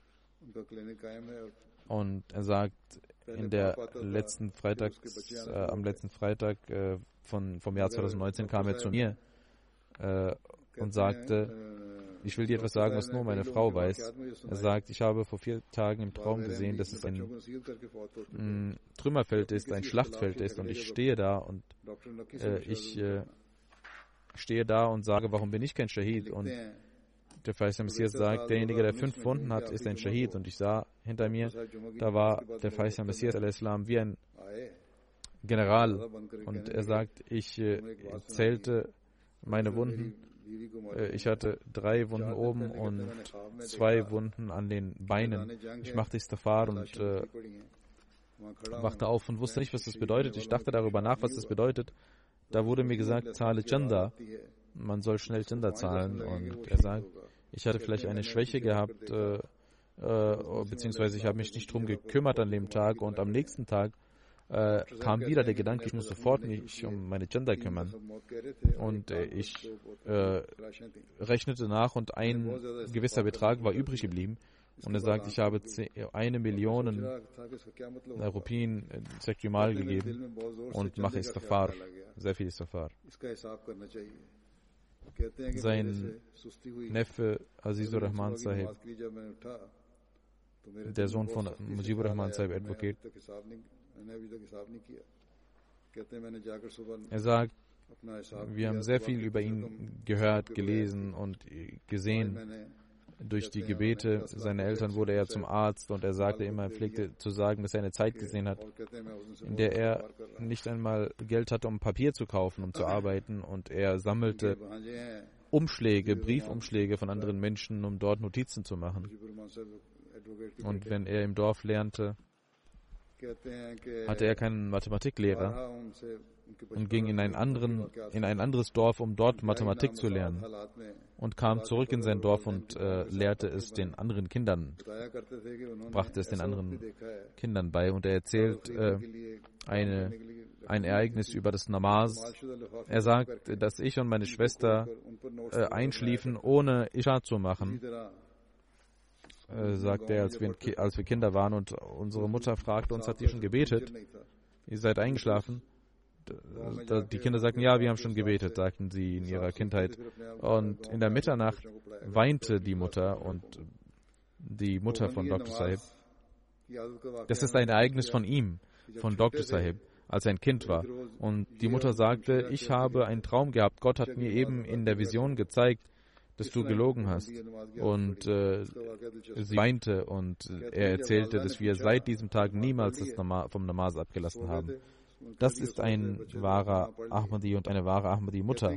Speaker 2: Und er sagt, in der letzten Freitag, äh, am letzten Freitag äh, von, vom Jahr 2019 kam er zu mir äh, und sagte, ich will dir etwas sagen, was nur meine Frau weiß. Er sagt, ich habe vor vier Tagen im Traum gesehen, dass es ein mh, Trümmerfeld ist, ein Schlachtfeld ist und ich stehe da und äh, ich äh, stehe da und sage, warum bin ich kein Shahid? Und der Feist Messias sagt, derjenige, der fünf Wunden hat, ist ein Shahid. Und ich sah hinter mir, da war der Feist Messias al-Islam wie ein General. Und er sagt, ich äh, zählte meine Wunden. Äh, ich hatte drei Wunden oben und zwei Wunden an den Beinen. Ich machte Istafar und äh, wachte auf und wusste nicht, was das bedeutet. Ich dachte darüber nach, was das bedeutet. Da wurde mir gesagt, zahle Chanda. Man soll schnell Chanda zahlen. Und er sagt, ich hatte vielleicht eine Schwäche gehabt, äh, äh, beziehungsweise ich habe mich nicht drum gekümmert an dem Tag und am nächsten Tag äh, kam wieder der Gedanke, ich muss sofort mich um meine Gender kümmern. Und äh, ich äh, rechnete nach und ein gewisser Betrag war übrig geblieben. Und er sagt, ich habe eine Million Rupien sechsmal gegeben und mache Istafar, sehr viel Istafar. Sein Neffe Azizur Rahman Sahib, der Sohn von Mujibur Rahman Sahib, Advocate, er sagt, wir haben sehr viel über ihn gehört, gelesen und gesehen. Durch die Gebete. Seiner Eltern wurde er zum Arzt und er sagte immer, er pflegte zu sagen, dass er eine Zeit gesehen hat, in der er nicht einmal Geld hatte, um Papier zu kaufen, um zu arbeiten. Und er sammelte Umschläge, Briefumschläge von anderen Menschen, um dort Notizen zu machen. Und wenn er im Dorf lernte, hatte er keinen Mathematiklehrer und ging in, anderen, in ein anderes Dorf, um dort Mathematik zu lernen und kam zurück in sein Dorf und äh, lehrte es den anderen Kindern, brachte es den anderen Kindern bei und er erzählt äh, eine, ein Ereignis über das Namaz. Er sagt, dass ich und meine Schwester äh, einschliefen, ohne Isha zu machen äh, sagt er, als wir, als wir Kinder waren und unsere Mutter fragte uns, hat ihr schon gebetet? Ihr seid eingeschlafen? Die Kinder sagten, ja, wir haben schon gebetet, sagten sie in ihrer Kindheit. Und in der Mitternacht weinte die Mutter und die Mutter von Dr. Sahib. Das ist ein Ereignis von ihm, von Dr. Sahib, als er ein Kind war. Und die Mutter sagte, ich habe einen Traum gehabt. Gott hat mir eben in der Vision gezeigt, dass du gelogen hast. Und äh, sie weinte und er erzählte, dass wir seit diesem Tag niemals das Nama vom Namaz abgelassen haben. Das ist ein wahrer Ahmadi und eine wahre Ahmadi-Mutter.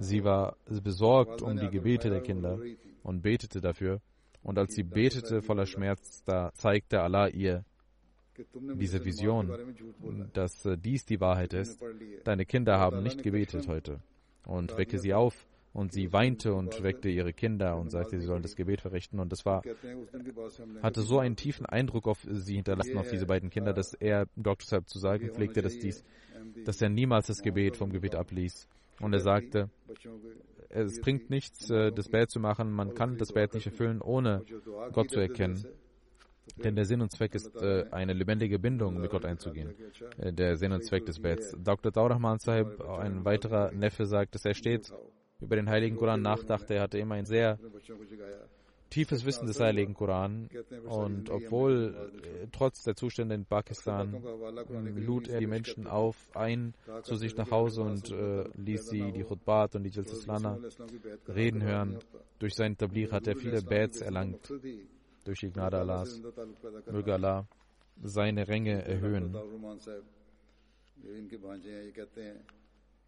Speaker 2: Sie war besorgt um die Gebete der Kinder und betete dafür. Und als sie betete voller Schmerz, da zeigte Allah ihr diese Vision, dass äh, dies die Wahrheit ist. Deine Kinder haben nicht gebetet heute. Und wecke sie auf und sie weinte und weckte ihre Kinder und sagte, sie sollen das Gebet verrichten. Und das war, hatte so einen tiefen Eindruck auf sie hinterlassen, auf diese beiden Kinder, dass er Dr. Saab zu sagen pflegte, dass, dies, dass er niemals das Gebet vom Gebet abließ. Und er sagte, es bringt nichts, äh, das Bett zu machen, man kann das Bett nicht erfüllen, ohne Gott zu erkennen. Denn der Sinn und Zweck ist, äh, eine lebendige Bindung mit Gott einzugehen. Äh, der Sinn und Zweck des Bets. Dr. Daurahman Sahib, ein weiterer Neffe, sagt, dass er stets über den Heiligen Koran nachdachte. Er hatte immer ein sehr tiefes Wissen des Heiligen Koran. Und obwohl, äh, trotz der Zustände in Pakistan, lud er die Menschen auf, ein zu sich nach Hause und äh, ließ sie die Khutbat und die Jalsaslana reden hören. Durch seinen Tablir hat er viele Bets erlangt durch die Gnade Allahs. Möge Allah seine Ränge erhöhen.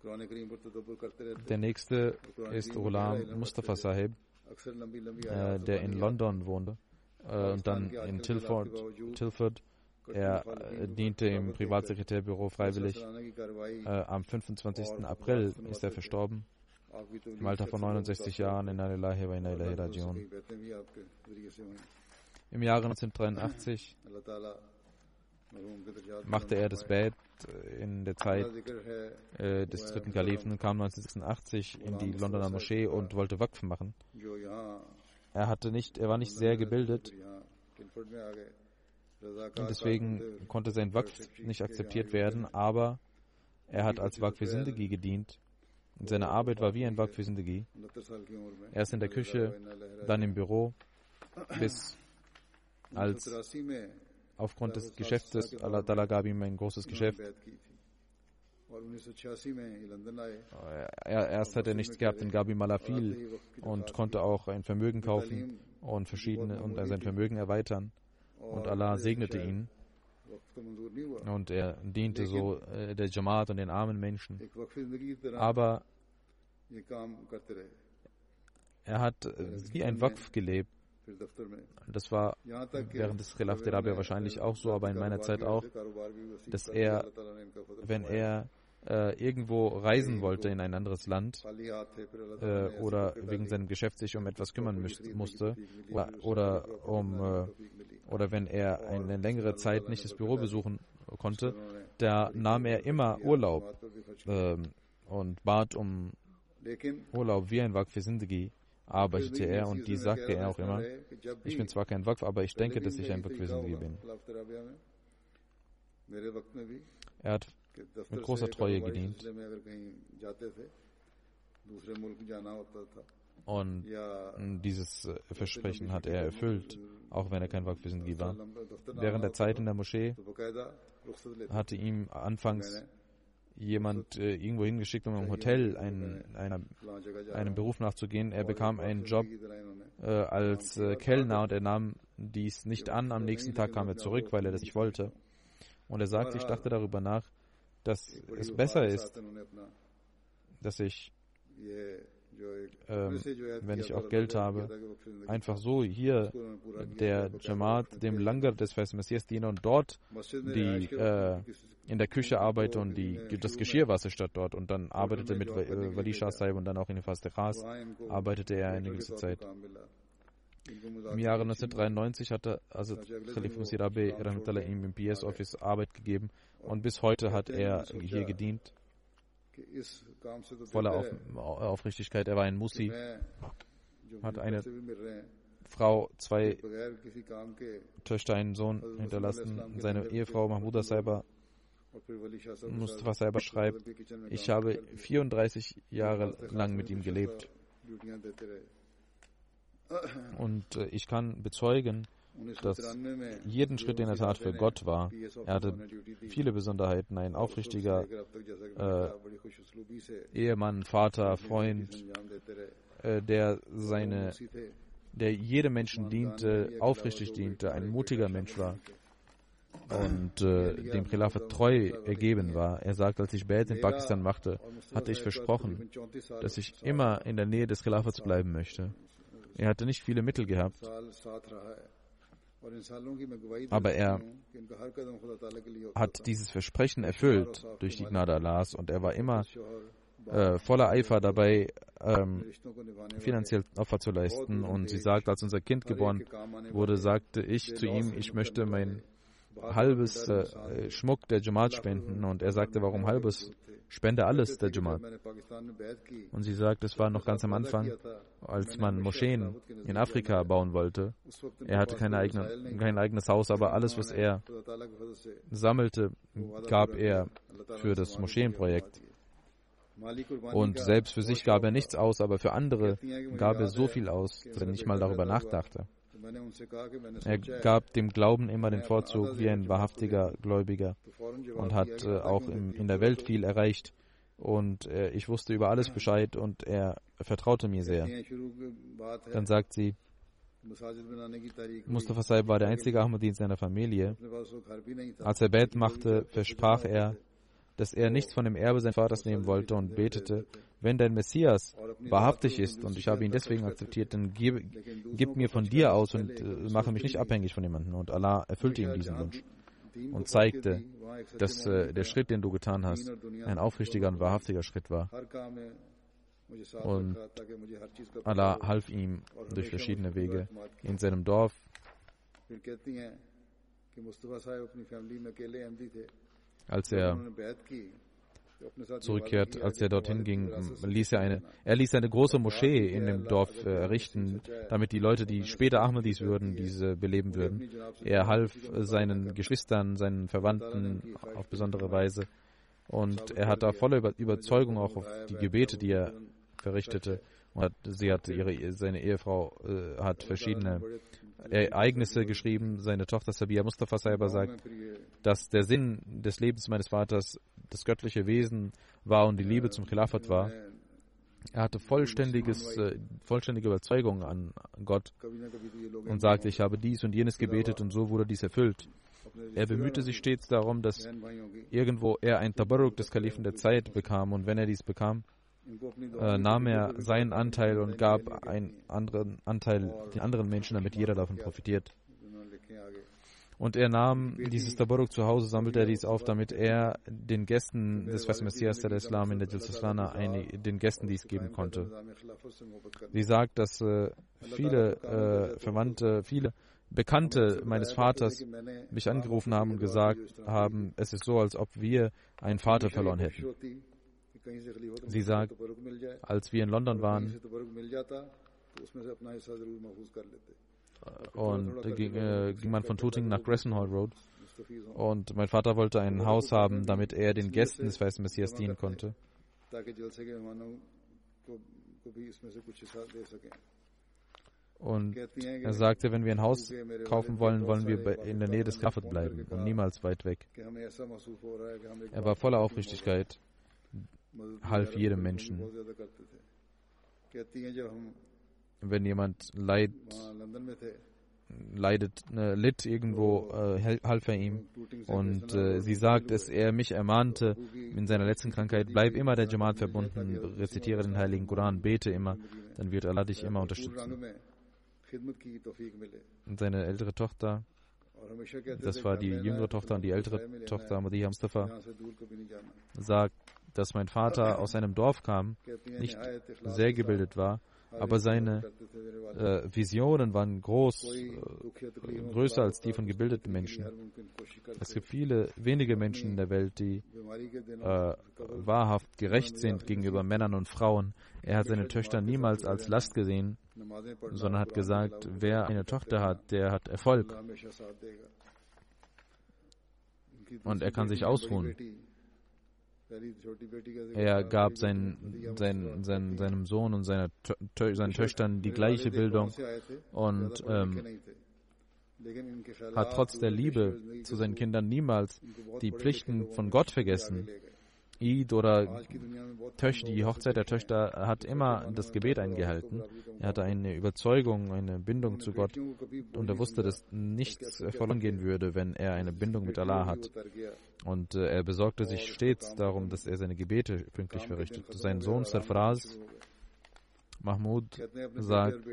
Speaker 2: Der nächste ist Ghulam Mustafa Sahib, äh, der in London wohnte äh, und dann in Tilford. Tilford. Er äh, diente im Privatsekretärbüro freiwillig. Äh, am 25. April ist er verstorben im Alter von 69 Jahren in Alilahi wa Inna. Im Jahre 1983 machte er das Bett in der Zeit äh, des dritten Kalifen, kam 1986 in die Londoner Moschee und wollte Wakf machen. Er hatte nicht, er war nicht sehr gebildet und deswegen konnte sein Wakf nicht akzeptiert werden, aber er hat als Wakf Sindagi gedient. Seine Arbeit war wie ein Wakf Sindagi. Erst in der Küche, dann im Büro, bis als aufgrund des Geschäftes, ihm ein großes Geschäft. Er, erst hat er nichts gehabt, dann gab ihm Allah viel und konnte auch ein Vermögen kaufen und verschiedene und sein Vermögen erweitern. Und Allah segnete ihn. Und er diente so äh, der Jamaat und den armen Menschen. Aber er hat wie ein Wakf gelebt. Das war während des Khilaf der Rabia wahrscheinlich auch so, aber in meiner Zeit auch, dass er, wenn er äh, irgendwo reisen wollte in ein anderes Land äh, oder wegen seinem Geschäft sich um etwas kümmern musste oder um äh, oder wenn er eine längere Zeit nicht das Büro besuchen konnte, da nahm er immer Urlaub ähm, und bat um Urlaub wie ein Waqf arbeitete er und die sagte er auch immer, ich bin zwar kein Waqf, aber ich denke, dass ich ein Waqf bin. Er hat mit großer Treue gedient. Und dieses Versprechen hat er erfüllt, auch wenn er kein Waqf war. Während der Zeit in der Moschee hatte ihm anfangs jemand äh, irgendwo hingeschickt, um im Hotel einen, einer, einem Beruf nachzugehen. Er bekam einen Job äh, als äh, Kellner und er nahm dies nicht an. Am nächsten Tag kam er zurück, weil er das nicht wollte. Und er sagte, ich dachte darüber nach, dass es besser ist, dass ich ähm, wenn ich auch Geld habe, einfach so hier der Jamaat, dem Langar des Vers Messias diene und dort die äh, in der Küche arbeite und die, das Geschirrwasser statt dort und dann arbeitete mit äh, Wali Shah Sahib und dann auch in den Fastekhas arbeitete er eine gewisse Zeit. Im Jahre 1993 hatte also Khalif Musirabe ihm im PS Office Arbeit gegeben und bis heute hat er hier gedient voller Auf, Aufrichtigkeit. Er war ein Musi, hat eine Frau, zwei Töchter, einen Sohn hinterlassen. Seine Ehefrau Mahmuda Saiba Mustafa Saiba schreibt, ich habe 34 Jahre lang mit ihm gelebt. [coughs] Und äh, ich kann bezeugen, dass jeden Schritt, den er tat, für Gott war. Er hatte viele Besonderheiten, ein aufrichtiger äh, Ehemann, Vater, Freund, äh, der seine, der jedem Menschen diente, aufrichtig diente, ein mutiger Mensch war und äh, dem Khilafat treu ergeben war. Er sagt, als ich Bad in Pakistan machte, hatte ich versprochen, dass ich immer in der Nähe des Khilafats bleiben möchte. Er hatte nicht viele Mittel gehabt. Aber er hat dieses Versprechen erfüllt durch die Gnade Allahs und er war immer äh, voller Eifer dabei, ähm, finanziell Opfer zu leisten. Und sie sagt, als unser Kind geboren wurde, sagte ich zu ihm, ich möchte mein halbes äh, Schmuck der Jamaat spenden. Und er sagte, warum halbes? Spende alles der Jamaat. Und sie sagt, es war noch ganz am Anfang, als man Moscheen in Afrika bauen wollte. Er hatte keine eigene, kein eigenes Haus, aber alles, was er sammelte, gab er für das Moscheenprojekt. Und selbst für sich gab er nichts aus, aber für andere gab er so viel aus, dass er nicht mal darüber nachdachte. Er gab dem Glauben immer den Vorzug wie ein wahrhaftiger Gläubiger und hat äh, auch im, in der Welt viel erreicht. Und äh, ich wusste über alles Bescheid und er vertraute mir sehr. Dann sagt sie, Mustafa Saib war der einzige Ahmadi in seiner Familie. Als er Bett machte, versprach er, dass er nichts von dem Erbe seines Vaters nehmen wollte und betete, wenn dein Messias wahrhaftig ist und ich habe ihn deswegen akzeptiert, dann gib, gib mir von dir aus und äh, mache mich nicht abhängig von jemandem. Und Allah erfüllte ihm diesen Wunsch und zeigte, dass äh, der Schritt, den du getan hast, ein aufrichtiger und wahrhaftiger Schritt war. Und Allah half ihm durch verschiedene Wege in seinem Dorf als er zurückkehrt, als er dorthin ging, ließ er eine, er ließ eine große Moschee in dem Dorf äh, errichten, damit die Leute, die später Ahmadis würden, diese beleben würden. Er half seinen Geschwistern, seinen Verwandten auf besondere Weise. Und er hat da voller Überzeugung auch auf die Gebete, die er verrichtete. Und sie hat ihre, seine Ehefrau äh, hat verschiedene Ereignisse geschrieben. Seine Tochter Sabia Mustafa selber sagt, dass der Sinn des Lebens meines Vaters das göttliche Wesen war und die Liebe zum Khilafat war. Er hatte vollständiges, äh, vollständige Überzeugung an Gott und sagte, ich habe dies und jenes gebetet und so wurde dies erfüllt. Er bemühte sich stets darum, dass irgendwo er ein Tabarruk des Kalifen der Zeit bekam und wenn er dies bekam, äh, nahm er seinen Anteil und gab einen anderen Anteil den anderen Menschen, damit jeder davon profitiert. Und er nahm dieses Tabarruk zu Hause, sammelte er dies auf, damit er den Gästen des Festen Messias der Islam in der Jalsaslana den Gästen dies geben konnte. Sie sagt, dass äh, viele äh, Verwandte, viele Bekannte meines Vaters mich angerufen haben und gesagt haben, es ist so, als ob wir einen Vater verloren hätten. Sie sagt, als wir in London waren, und ging, äh, ging man von Tooting nach Hall Road. Und mein Vater wollte ein Haus haben, damit er den Gästen des Weißen Messias dienen konnte. Und er sagte, wenn wir ein Haus kaufen wollen, wollen wir in der Nähe des Kaffet bleiben und niemals weit weg. Er war voller Aufrichtigkeit, half jedem Menschen wenn jemand leid, leidet, äh, litt irgendwo, äh, half er ihm. Und äh, sie sagt, dass er mich ermahnte in seiner letzten Krankheit, bleib immer der Jamaat verbunden, rezitiere den Heiligen Koran, bete immer, dann wird Allah dich immer unterstützen. Und seine ältere Tochter, das war die jüngere Tochter und die ältere Tochter, Madiha Mustafa, sagt, dass mein Vater aus einem Dorf kam, nicht sehr gebildet war, aber seine äh, Visionen waren groß, äh, größer als die von gebildeten Menschen. Es gibt viele wenige Menschen in der Welt, die äh, wahrhaft gerecht sind gegenüber Männern und Frauen. Er hat seine Töchter niemals als Last gesehen, sondern hat gesagt, wer eine Tochter hat, der hat Erfolg. Und er kann sich ausruhen. Er gab sein, sein, sein, seinem Sohn und seiner, seinen Töchtern die gleiche Bildung und ähm, hat trotz der Liebe zu seinen Kindern niemals die Pflichten von Gott vergessen. Eid oder Töch, die Hochzeit der Töchter hat immer das Gebet eingehalten. Er hatte eine Überzeugung, eine Bindung zu Gott und er wusste, dass nichts verloren gehen würde, wenn er eine Bindung mit Allah hat. Und äh, er besorgte sich stets darum, dass er seine Gebete pünktlich verrichtet. Sein Sohn Sarfraz Mahmoud sagt,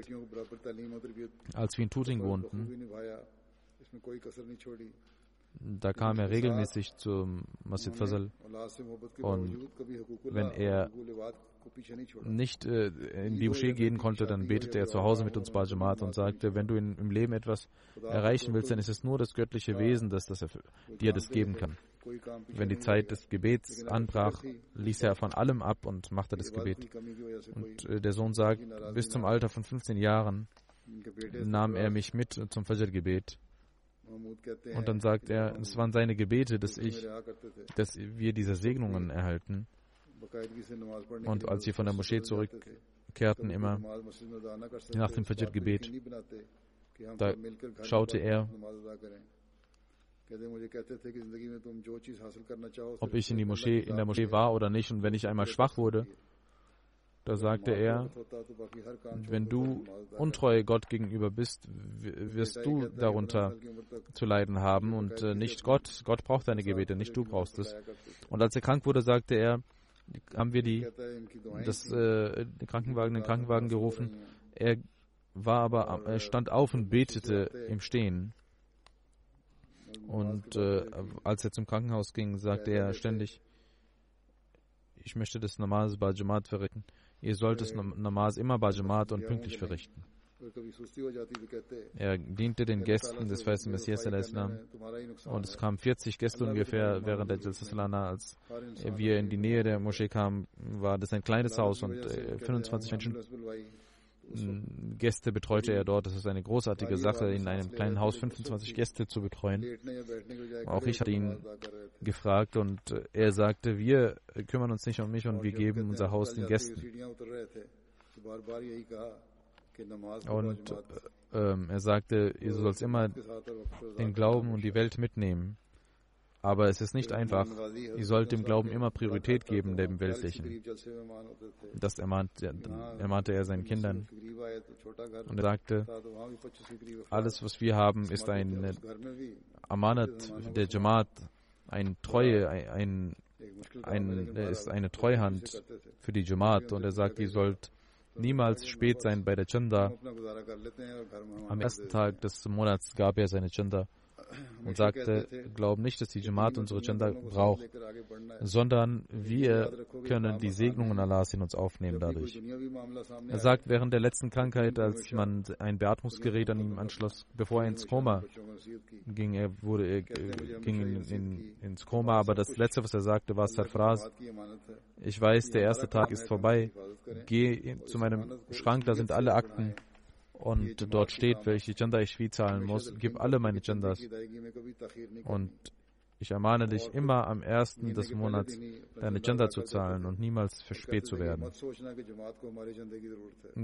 Speaker 2: als wir in Tuting wohnten, Da kam er regelmäßig zum Masjid Fazal und wenn er nicht äh, in die Moschee gehen konnte, dann betete er zu Hause mit uns Bajamat und sagte, wenn du in, im Leben etwas erreichen willst, dann ist es nur das göttliche Wesen, das, das dir das geben kann. Wenn die Zeit des Gebets anbrach, ließ er von allem ab und machte das Gebet. Und äh, der Sohn sagt, bis zum Alter von 15 Jahren nahm er mich mit zum Fajr-Gebet. Und dann sagt er, es waren seine Gebete, dass ich, dass wir diese Segnungen erhalten. Und als wir von der Moschee zurückkehrten, immer nach dem Fajr-Gebet, da schaute er, ob ich in, Moschee, in der Moschee war oder nicht. Und wenn ich einmal schwach wurde, da sagte er, wenn du untreu Gott gegenüber bist, wirst du darunter zu leiden haben und äh, nicht Gott. Gott braucht deine Gebete, nicht du brauchst es. Und als er krank wurde, sagte er, haben wir die, das, äh, den Krankenwagen, den Krankenwagen gerufen. Er war aber, er stand auf und betete im Stehen. Und äh, als er zum Krankenhaus ging, sagte er ständig, ich möchte das Namaz bei Jamaat verrichten. Ihr sollt das Namaz immer bei Jamaat und pünktlich verrichten. Er diente den Gästen des weißen Messias und es kamen 40 Gäste ungefähr während der Jalsasalana. Als wir in die Nähe der Moschee kamen, war das ein kleines Haus und 25 Menschen Gäste betreute er dort. Das ist eine großartige Sache, in einem kleinen Haus 25 Gäste zu betreuen. Auch ich hatte ihn gefragt und er sagte, wir kümmern uns nicht um mich und wir geben unser Haus den Gästen. Und ähm, er sagte, ihr sollt immer den Glauben und die Welt mitnehmen. Aber es ist nicht einfach. Ihr sollt dem Glauben immer Priorität geben, dem Weltlichen. Das ermahnte, ermahnte er seinen Kindern. Und er sagte, alles, was wir haben, ist ein Amanat der Jamaat, ein Treue, ein, ein, ist eine Treuhand für die Jamaat. Und er sagt, ihr sollt niemals spät sein bei der Chanda. Am ersten Tag des Monats gab er seine Chanda und sagte, glauben nicht, dass die Jamaat unsere Gender braucht, sondern wir können die Segnungen Allahs in uns aufnehmen dadurch. Er sagt, während der letzten Krankheit, als man ein Beatmungsgerät an ihm anschloss, bevor er ins Koma ging, er wurde, er ging in, in, ins Koma, aber das letzte, was er sagte, war Sarfraz. Ich weiß, der erste Tag ist vorbei. Geh zu meinem Schrank, da sind alle Akten und dort steht, welche Chanda ich wie zahlen muss. Gib alle meine Chandas. Und ich ermahne dich immer am ersten des Monats deine Chanda zu zahlen und niemals für spät zu werden.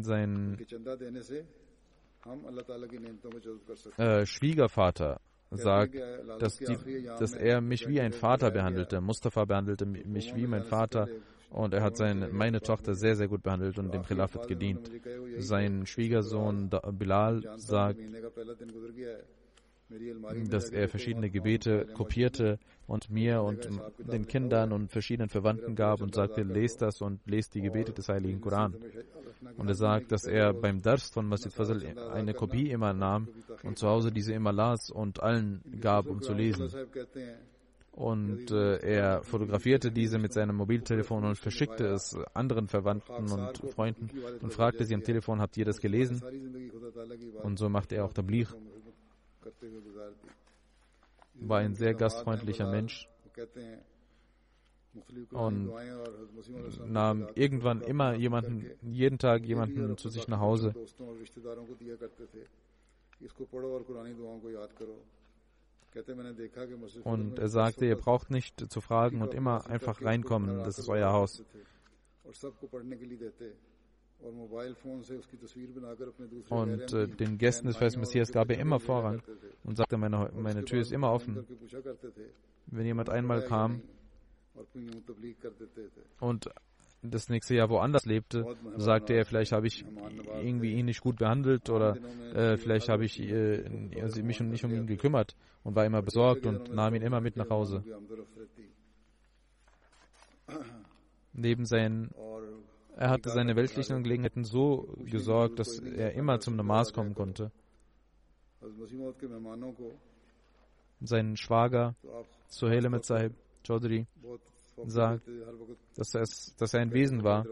Speaker 2: Sein äh, Schwiegervater sagt, dass, die, dass er mich wie ein Vater behandelte. Mustafa behandelte mich wie mein Vater und er hat seine, meine Tochter sehr, sehr gut behandelt und dem Khilafat gedient. Sein Schwiegersohn Bilal sagt, dass er verschiedene Gebete kopierte und mir und den Kindern und verschiedenen Verwandten gab und sagte, lest das und lest die Gebete des Heiligen Koran. Und er sagt, dass er beim Dars von Masjid Fazl eine Kopie immer nahm und zu Hause diese immer las und allen gab, um zu lesen und äh, er fotografierte diese mit seinem Mobiltelefon und verschickte es anderen Verwandten und Freunden und fragte sie am Telefon, habt ihr das gelesen? Und so machte er auch Tabligh. War ein sehr gastfreundlicher Mensch und nahm irgendwann immer jemanden, jeden Tag jemanden zu sich nach Hause. Und er sagte, ihr braucht nicht zu fragen und immer einfach reinkommen, das ist euer Haus. Und äh, den Gästen des Festen Messias gab er immer Vorrang und sagte, meine, meine Tür ist immer offen. Wenn jemand einmal kam und das nächste Jahr woanders lebte, sagte er, vielleicht habe ich irgendwie ihn nicht gut behandelt oder äh, vielleicht habe ich äh, also mich nicht um ihn gekümmert und war immer besorgt und nahm ihn immer mit nach Hause. Neben seinen, er hatte seine weltlichen Angelegenheiten so gesorgt, dass er immer zum Namas kommen konnte. Sein Schwager, Suhail Ahmed Sahib Chaudhry, sagt, dass, es, dass er ein Wesen war,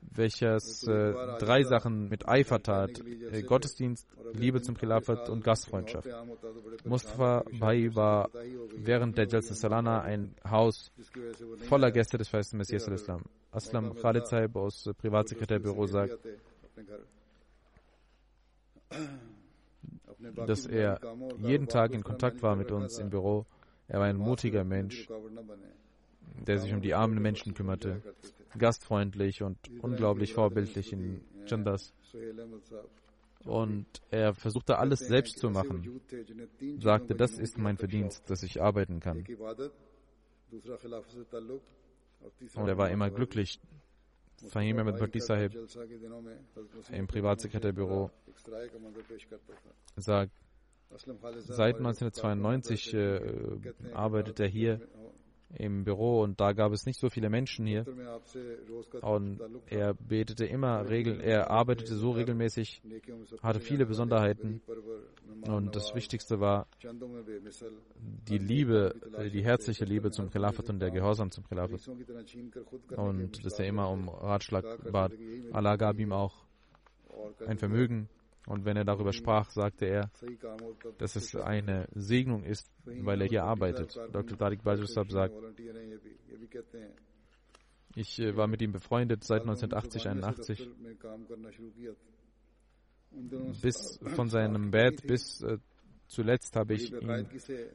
Speaker 2: welches äh, drei Sachen mit Eifer tat: äh, Gottesdienst, Liebe zum Khilafat und Gastfreundschaft. Mustafa Bhai war während der Jalsa Salana ein Haus voller Gäste des feisten Messias al-Islam. Aslam Khalid Sahib aus Privatsekretärbüro sagt, dass er jeden Tag in Kontakt war mit uns im Büro. Er war ein mutiger Mensch, der sich um die armen Menschen kümmerte, gastfreundlich und unglaublich vorbildlich in Chandas. Und er versuchte alles selbst zu machen, sagte, das ist mein Verdienst, dass ich arbeiten kann. Und er war immer glücklich. Fahim Ahmed Bhatti Sahib im Privatsekretärbüro sagt, seit 1992 äh, arbeitet er hier im Büro und da gab es nicht so viele Menschen hier. Und er betete immer regel, er arbeitete so regelmäßig, hatte viele Besonderheiten. Und das Wichtigste war die Liebe, die herzliche Liebe zum Khilafat und der Gehorsam zum Khilafat. Und dass er immer um Ratschlag bat. Allah gab ihm auch ein Vermögen und wenn er darüber sprach, sagte er, dass es eine Segnung ist, weil er hier arbeitet. Dr. Tariq Bajusab sagt, ich äh, war mit ihm befreundet seit 1980, 81. Bis von seinem Bett bis äh, zuletzt habe ich ihn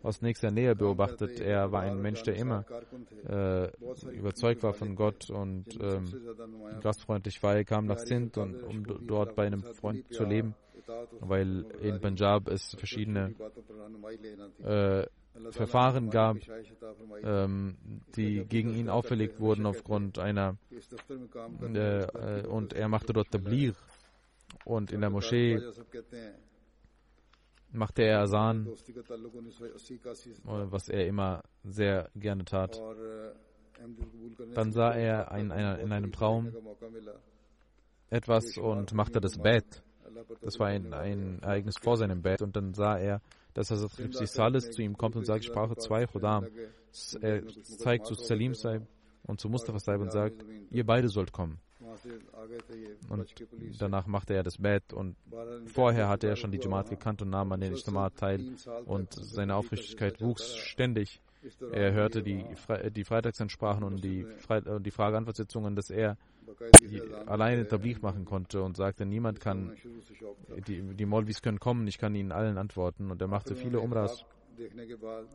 Speaker 2: aus nächster Nähe beobachtet. Er war ein Mensch, der immer äh, überzeugt war von Gott und ähm, gastfreundlich war. Er kam nach Sindh, und, um dort bei einem Freund zu leben, weil in Punjab es verschiedene äh, Verfahren gab, ähm, die gegen ihn auferlegt wurden aufgrund einer äh, äh, und er machte dort Tablir und in der Moschee machte er Asan, was er immer sehr gerne tat. Dann sah er in, einer, in einem Traum etwas und machte das Bett. Das war ein, ein Ereignis vor seinem Bett. Und dann sah er, dass Hazrat Ripsi Salis zu ihm kommt und sagt, ich brauche zwei Khudam. Er zeigt zu Salim Saib und zu Mustafa Saib und sagt, ihr beide sollt kommen. Und danach machte er das Bett und vorher hatte er schon die Jamaat gekannt und nahm an den Jamaat teil und seine Aufrichtigkeit wuchs ständig. Er hörte die, Fre die Freitagsansprachen und die, Fre die Frage-Antwort-Sitzungen, dass er alleine Tablich machen konnte und sagte, niemand kann, die, die Molvis können kommen, ich kann ihnen allen antworten. Und er machte viele Umras.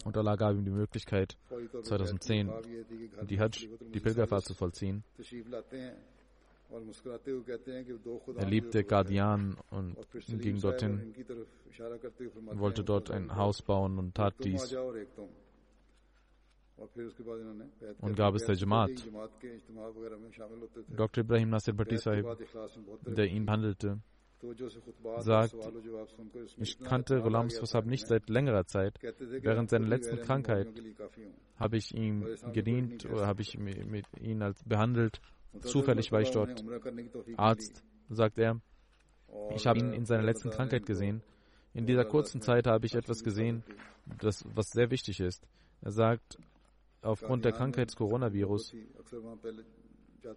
Speaker 2: Und Allah gab ihm die Möglichkeit, 2010 die Hajj, die Pilgerfahrt zu vollziehen. Er liebte Guardian und ging dorthin, wollte dort ein Haus bauen und tat dies und gab es der Jamaat. Dr. Ibrahim Nasir Bhatti Sahib, der ihn handelte, sagt, ich kannte Ghulam Swasab nicht seit längerer Zeit. Während seiner letzten Krankheit habe ich ihm gedient oder habe ich mit ihm als behandelt. Zufällig war ich dort Arzt, sagt er. Ich habe ihn in seiner letzten Krankheit gesehen. In dieser kurzen Zeit habe ich etwas gesehen, das, was sehr wichtig ist. Er sagt, aufgrund der Krankheit des Coronavirus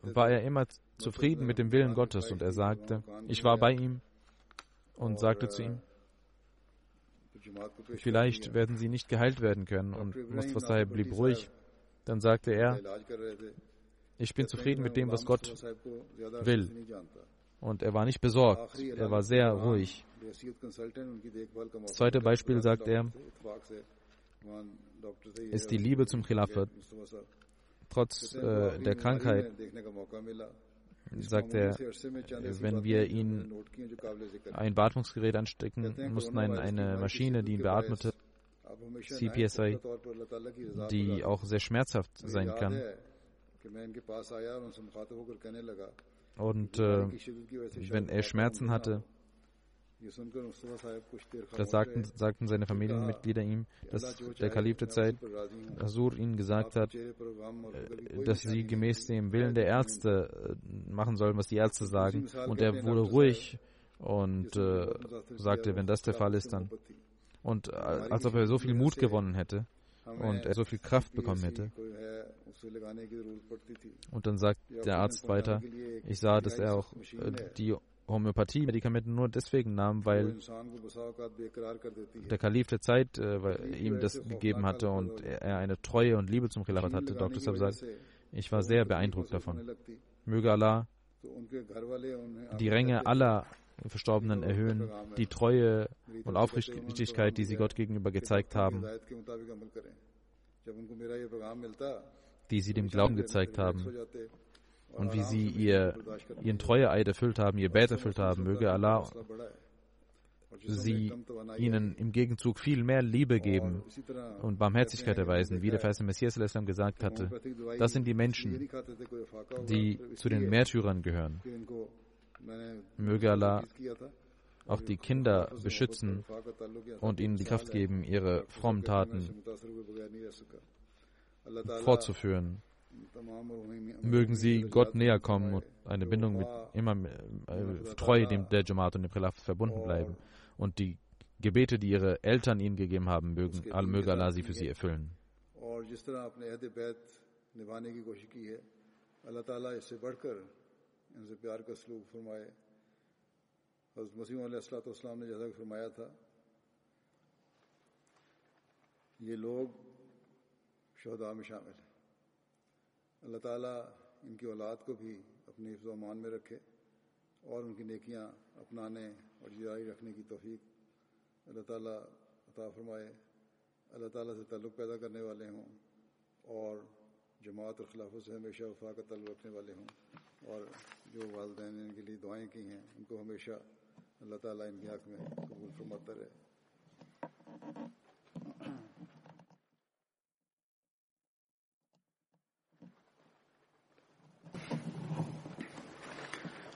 Speaker 2: war er immer zufrieden mit dem Willen Gottes und er sagte, ich war bei ihm und sagte zu ihm, vielleicht werden sie nicht geheilt werden können und Mustafa Sahib blieb ruhig. Dann sagte er, ich bin zufrieden mit dem, was Gott will. Und er war nicht besorgt, er war sehr ruhig. Das zweite Beispiel sagt er, ist die Liebe zum Khilafat. Trotz äh, der Krankheit sagt er, wenn wir ihn ein Beatmungsgerät anstecken, mussten eine, eine Maschine, die ihn beatmete, CPSI, die auch sehr schmerzhaft sein kann. Und äh, wenn er Schmerzen hatte, das sagten, sagten seine Familienmitglieder ihm, dass der Kalif der Zeit, Asur, ihnen gesagt hat, dass sie gemäß dem Willen der Ärzte machen sollen, was die Ärzte sagen. Und er wurde ruhig und äh, sagte, wenn das der Fall ist, dann.
Speaker 1: und als ob er so viel Mut gewonnen hätte und er so viel Kraft bekommen hätte. Und dann sagt der Arzt weiter, ich sah, dass er auch äh, die Homöopathie-Medikamente nur deswegen nahm, weil der Kalif der Zeit äh, ihm das gegeben hatte und er eine Treue und Liebe zum Khilafat hatte. Dr. Sab sagt, ich war sehr beeindruckt davon. Möge Allah die Ränge aller Verstorbenen erhöhen, die Treue und Aufrichtigkeit, die sie Gott gegenüber gezeigt haben, die sie dem Glauben gezeigt haben und wie sie ihr, ihren Treueeid erfüllt haben, ihr Bett erfüllt haben, möge Allah sie ihnen im Gegenzug viel mehr Liebe geben und Barmherzigkeit erweisen, wie der Vers Messias gesagt hatte. Das sind die Menschen, die zu den Märtyrern gehören. Möge Allah auch die Kinder beschützen und ihnen die Kraft geben, ihre frommen Taten fortzuführen. Mögen sie Gott näher kommen und eine Bindung mit immer äh, treu dem, der Jamaat und dem Khilaf verbunden bleiben. Und die Gebete, die ihre Eltern ihnen gegeben haben, mögen, möge Allah sie für sie erfüllen. اللہ تعالیٰ اس سے بڑھ کر ان سے پیار کا سلوک فرمائے حضرت مسیم علیہ السلاۃ والسلام نے جیسا فرمایا تھا یہ لوگ شہدا میں شامل ہیں۔ اللہ تعالیٰ ان کی اولاد کو بھی اپنی حفظ و امان میں رکھے اور ان کی نیکیاں اپنانے اور جاری رکھنے کی توفیق اللہ تعالیٰ عطا فرمائے۔ اللہ تعالیٰ سے تعلق پیدا کرنے والے ہوں اور جماعت اور خلافت سے ہمیشہ وفا کا تعلق رکھنے والے ہوں اور جو والدین نے ان کے لیے دعائیں کی ہیں، ان کو ہمیشہ اللہ تعالیٰ ان کی حق میں قبول فرماتا رہے۔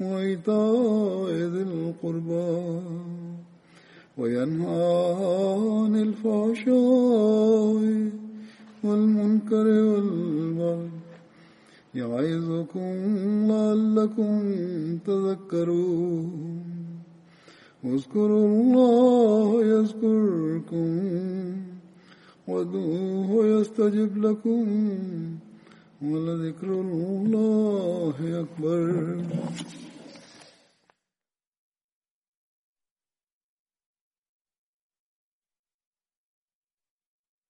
Speaker 1: وإيتاء ذي القربى وينهى عن الفحشاء والمنكر والبغي يعظكم لعلكم تذكرون اذكروا الله يذكركم وادعوه يستجب لكم ولذكر الله أكبر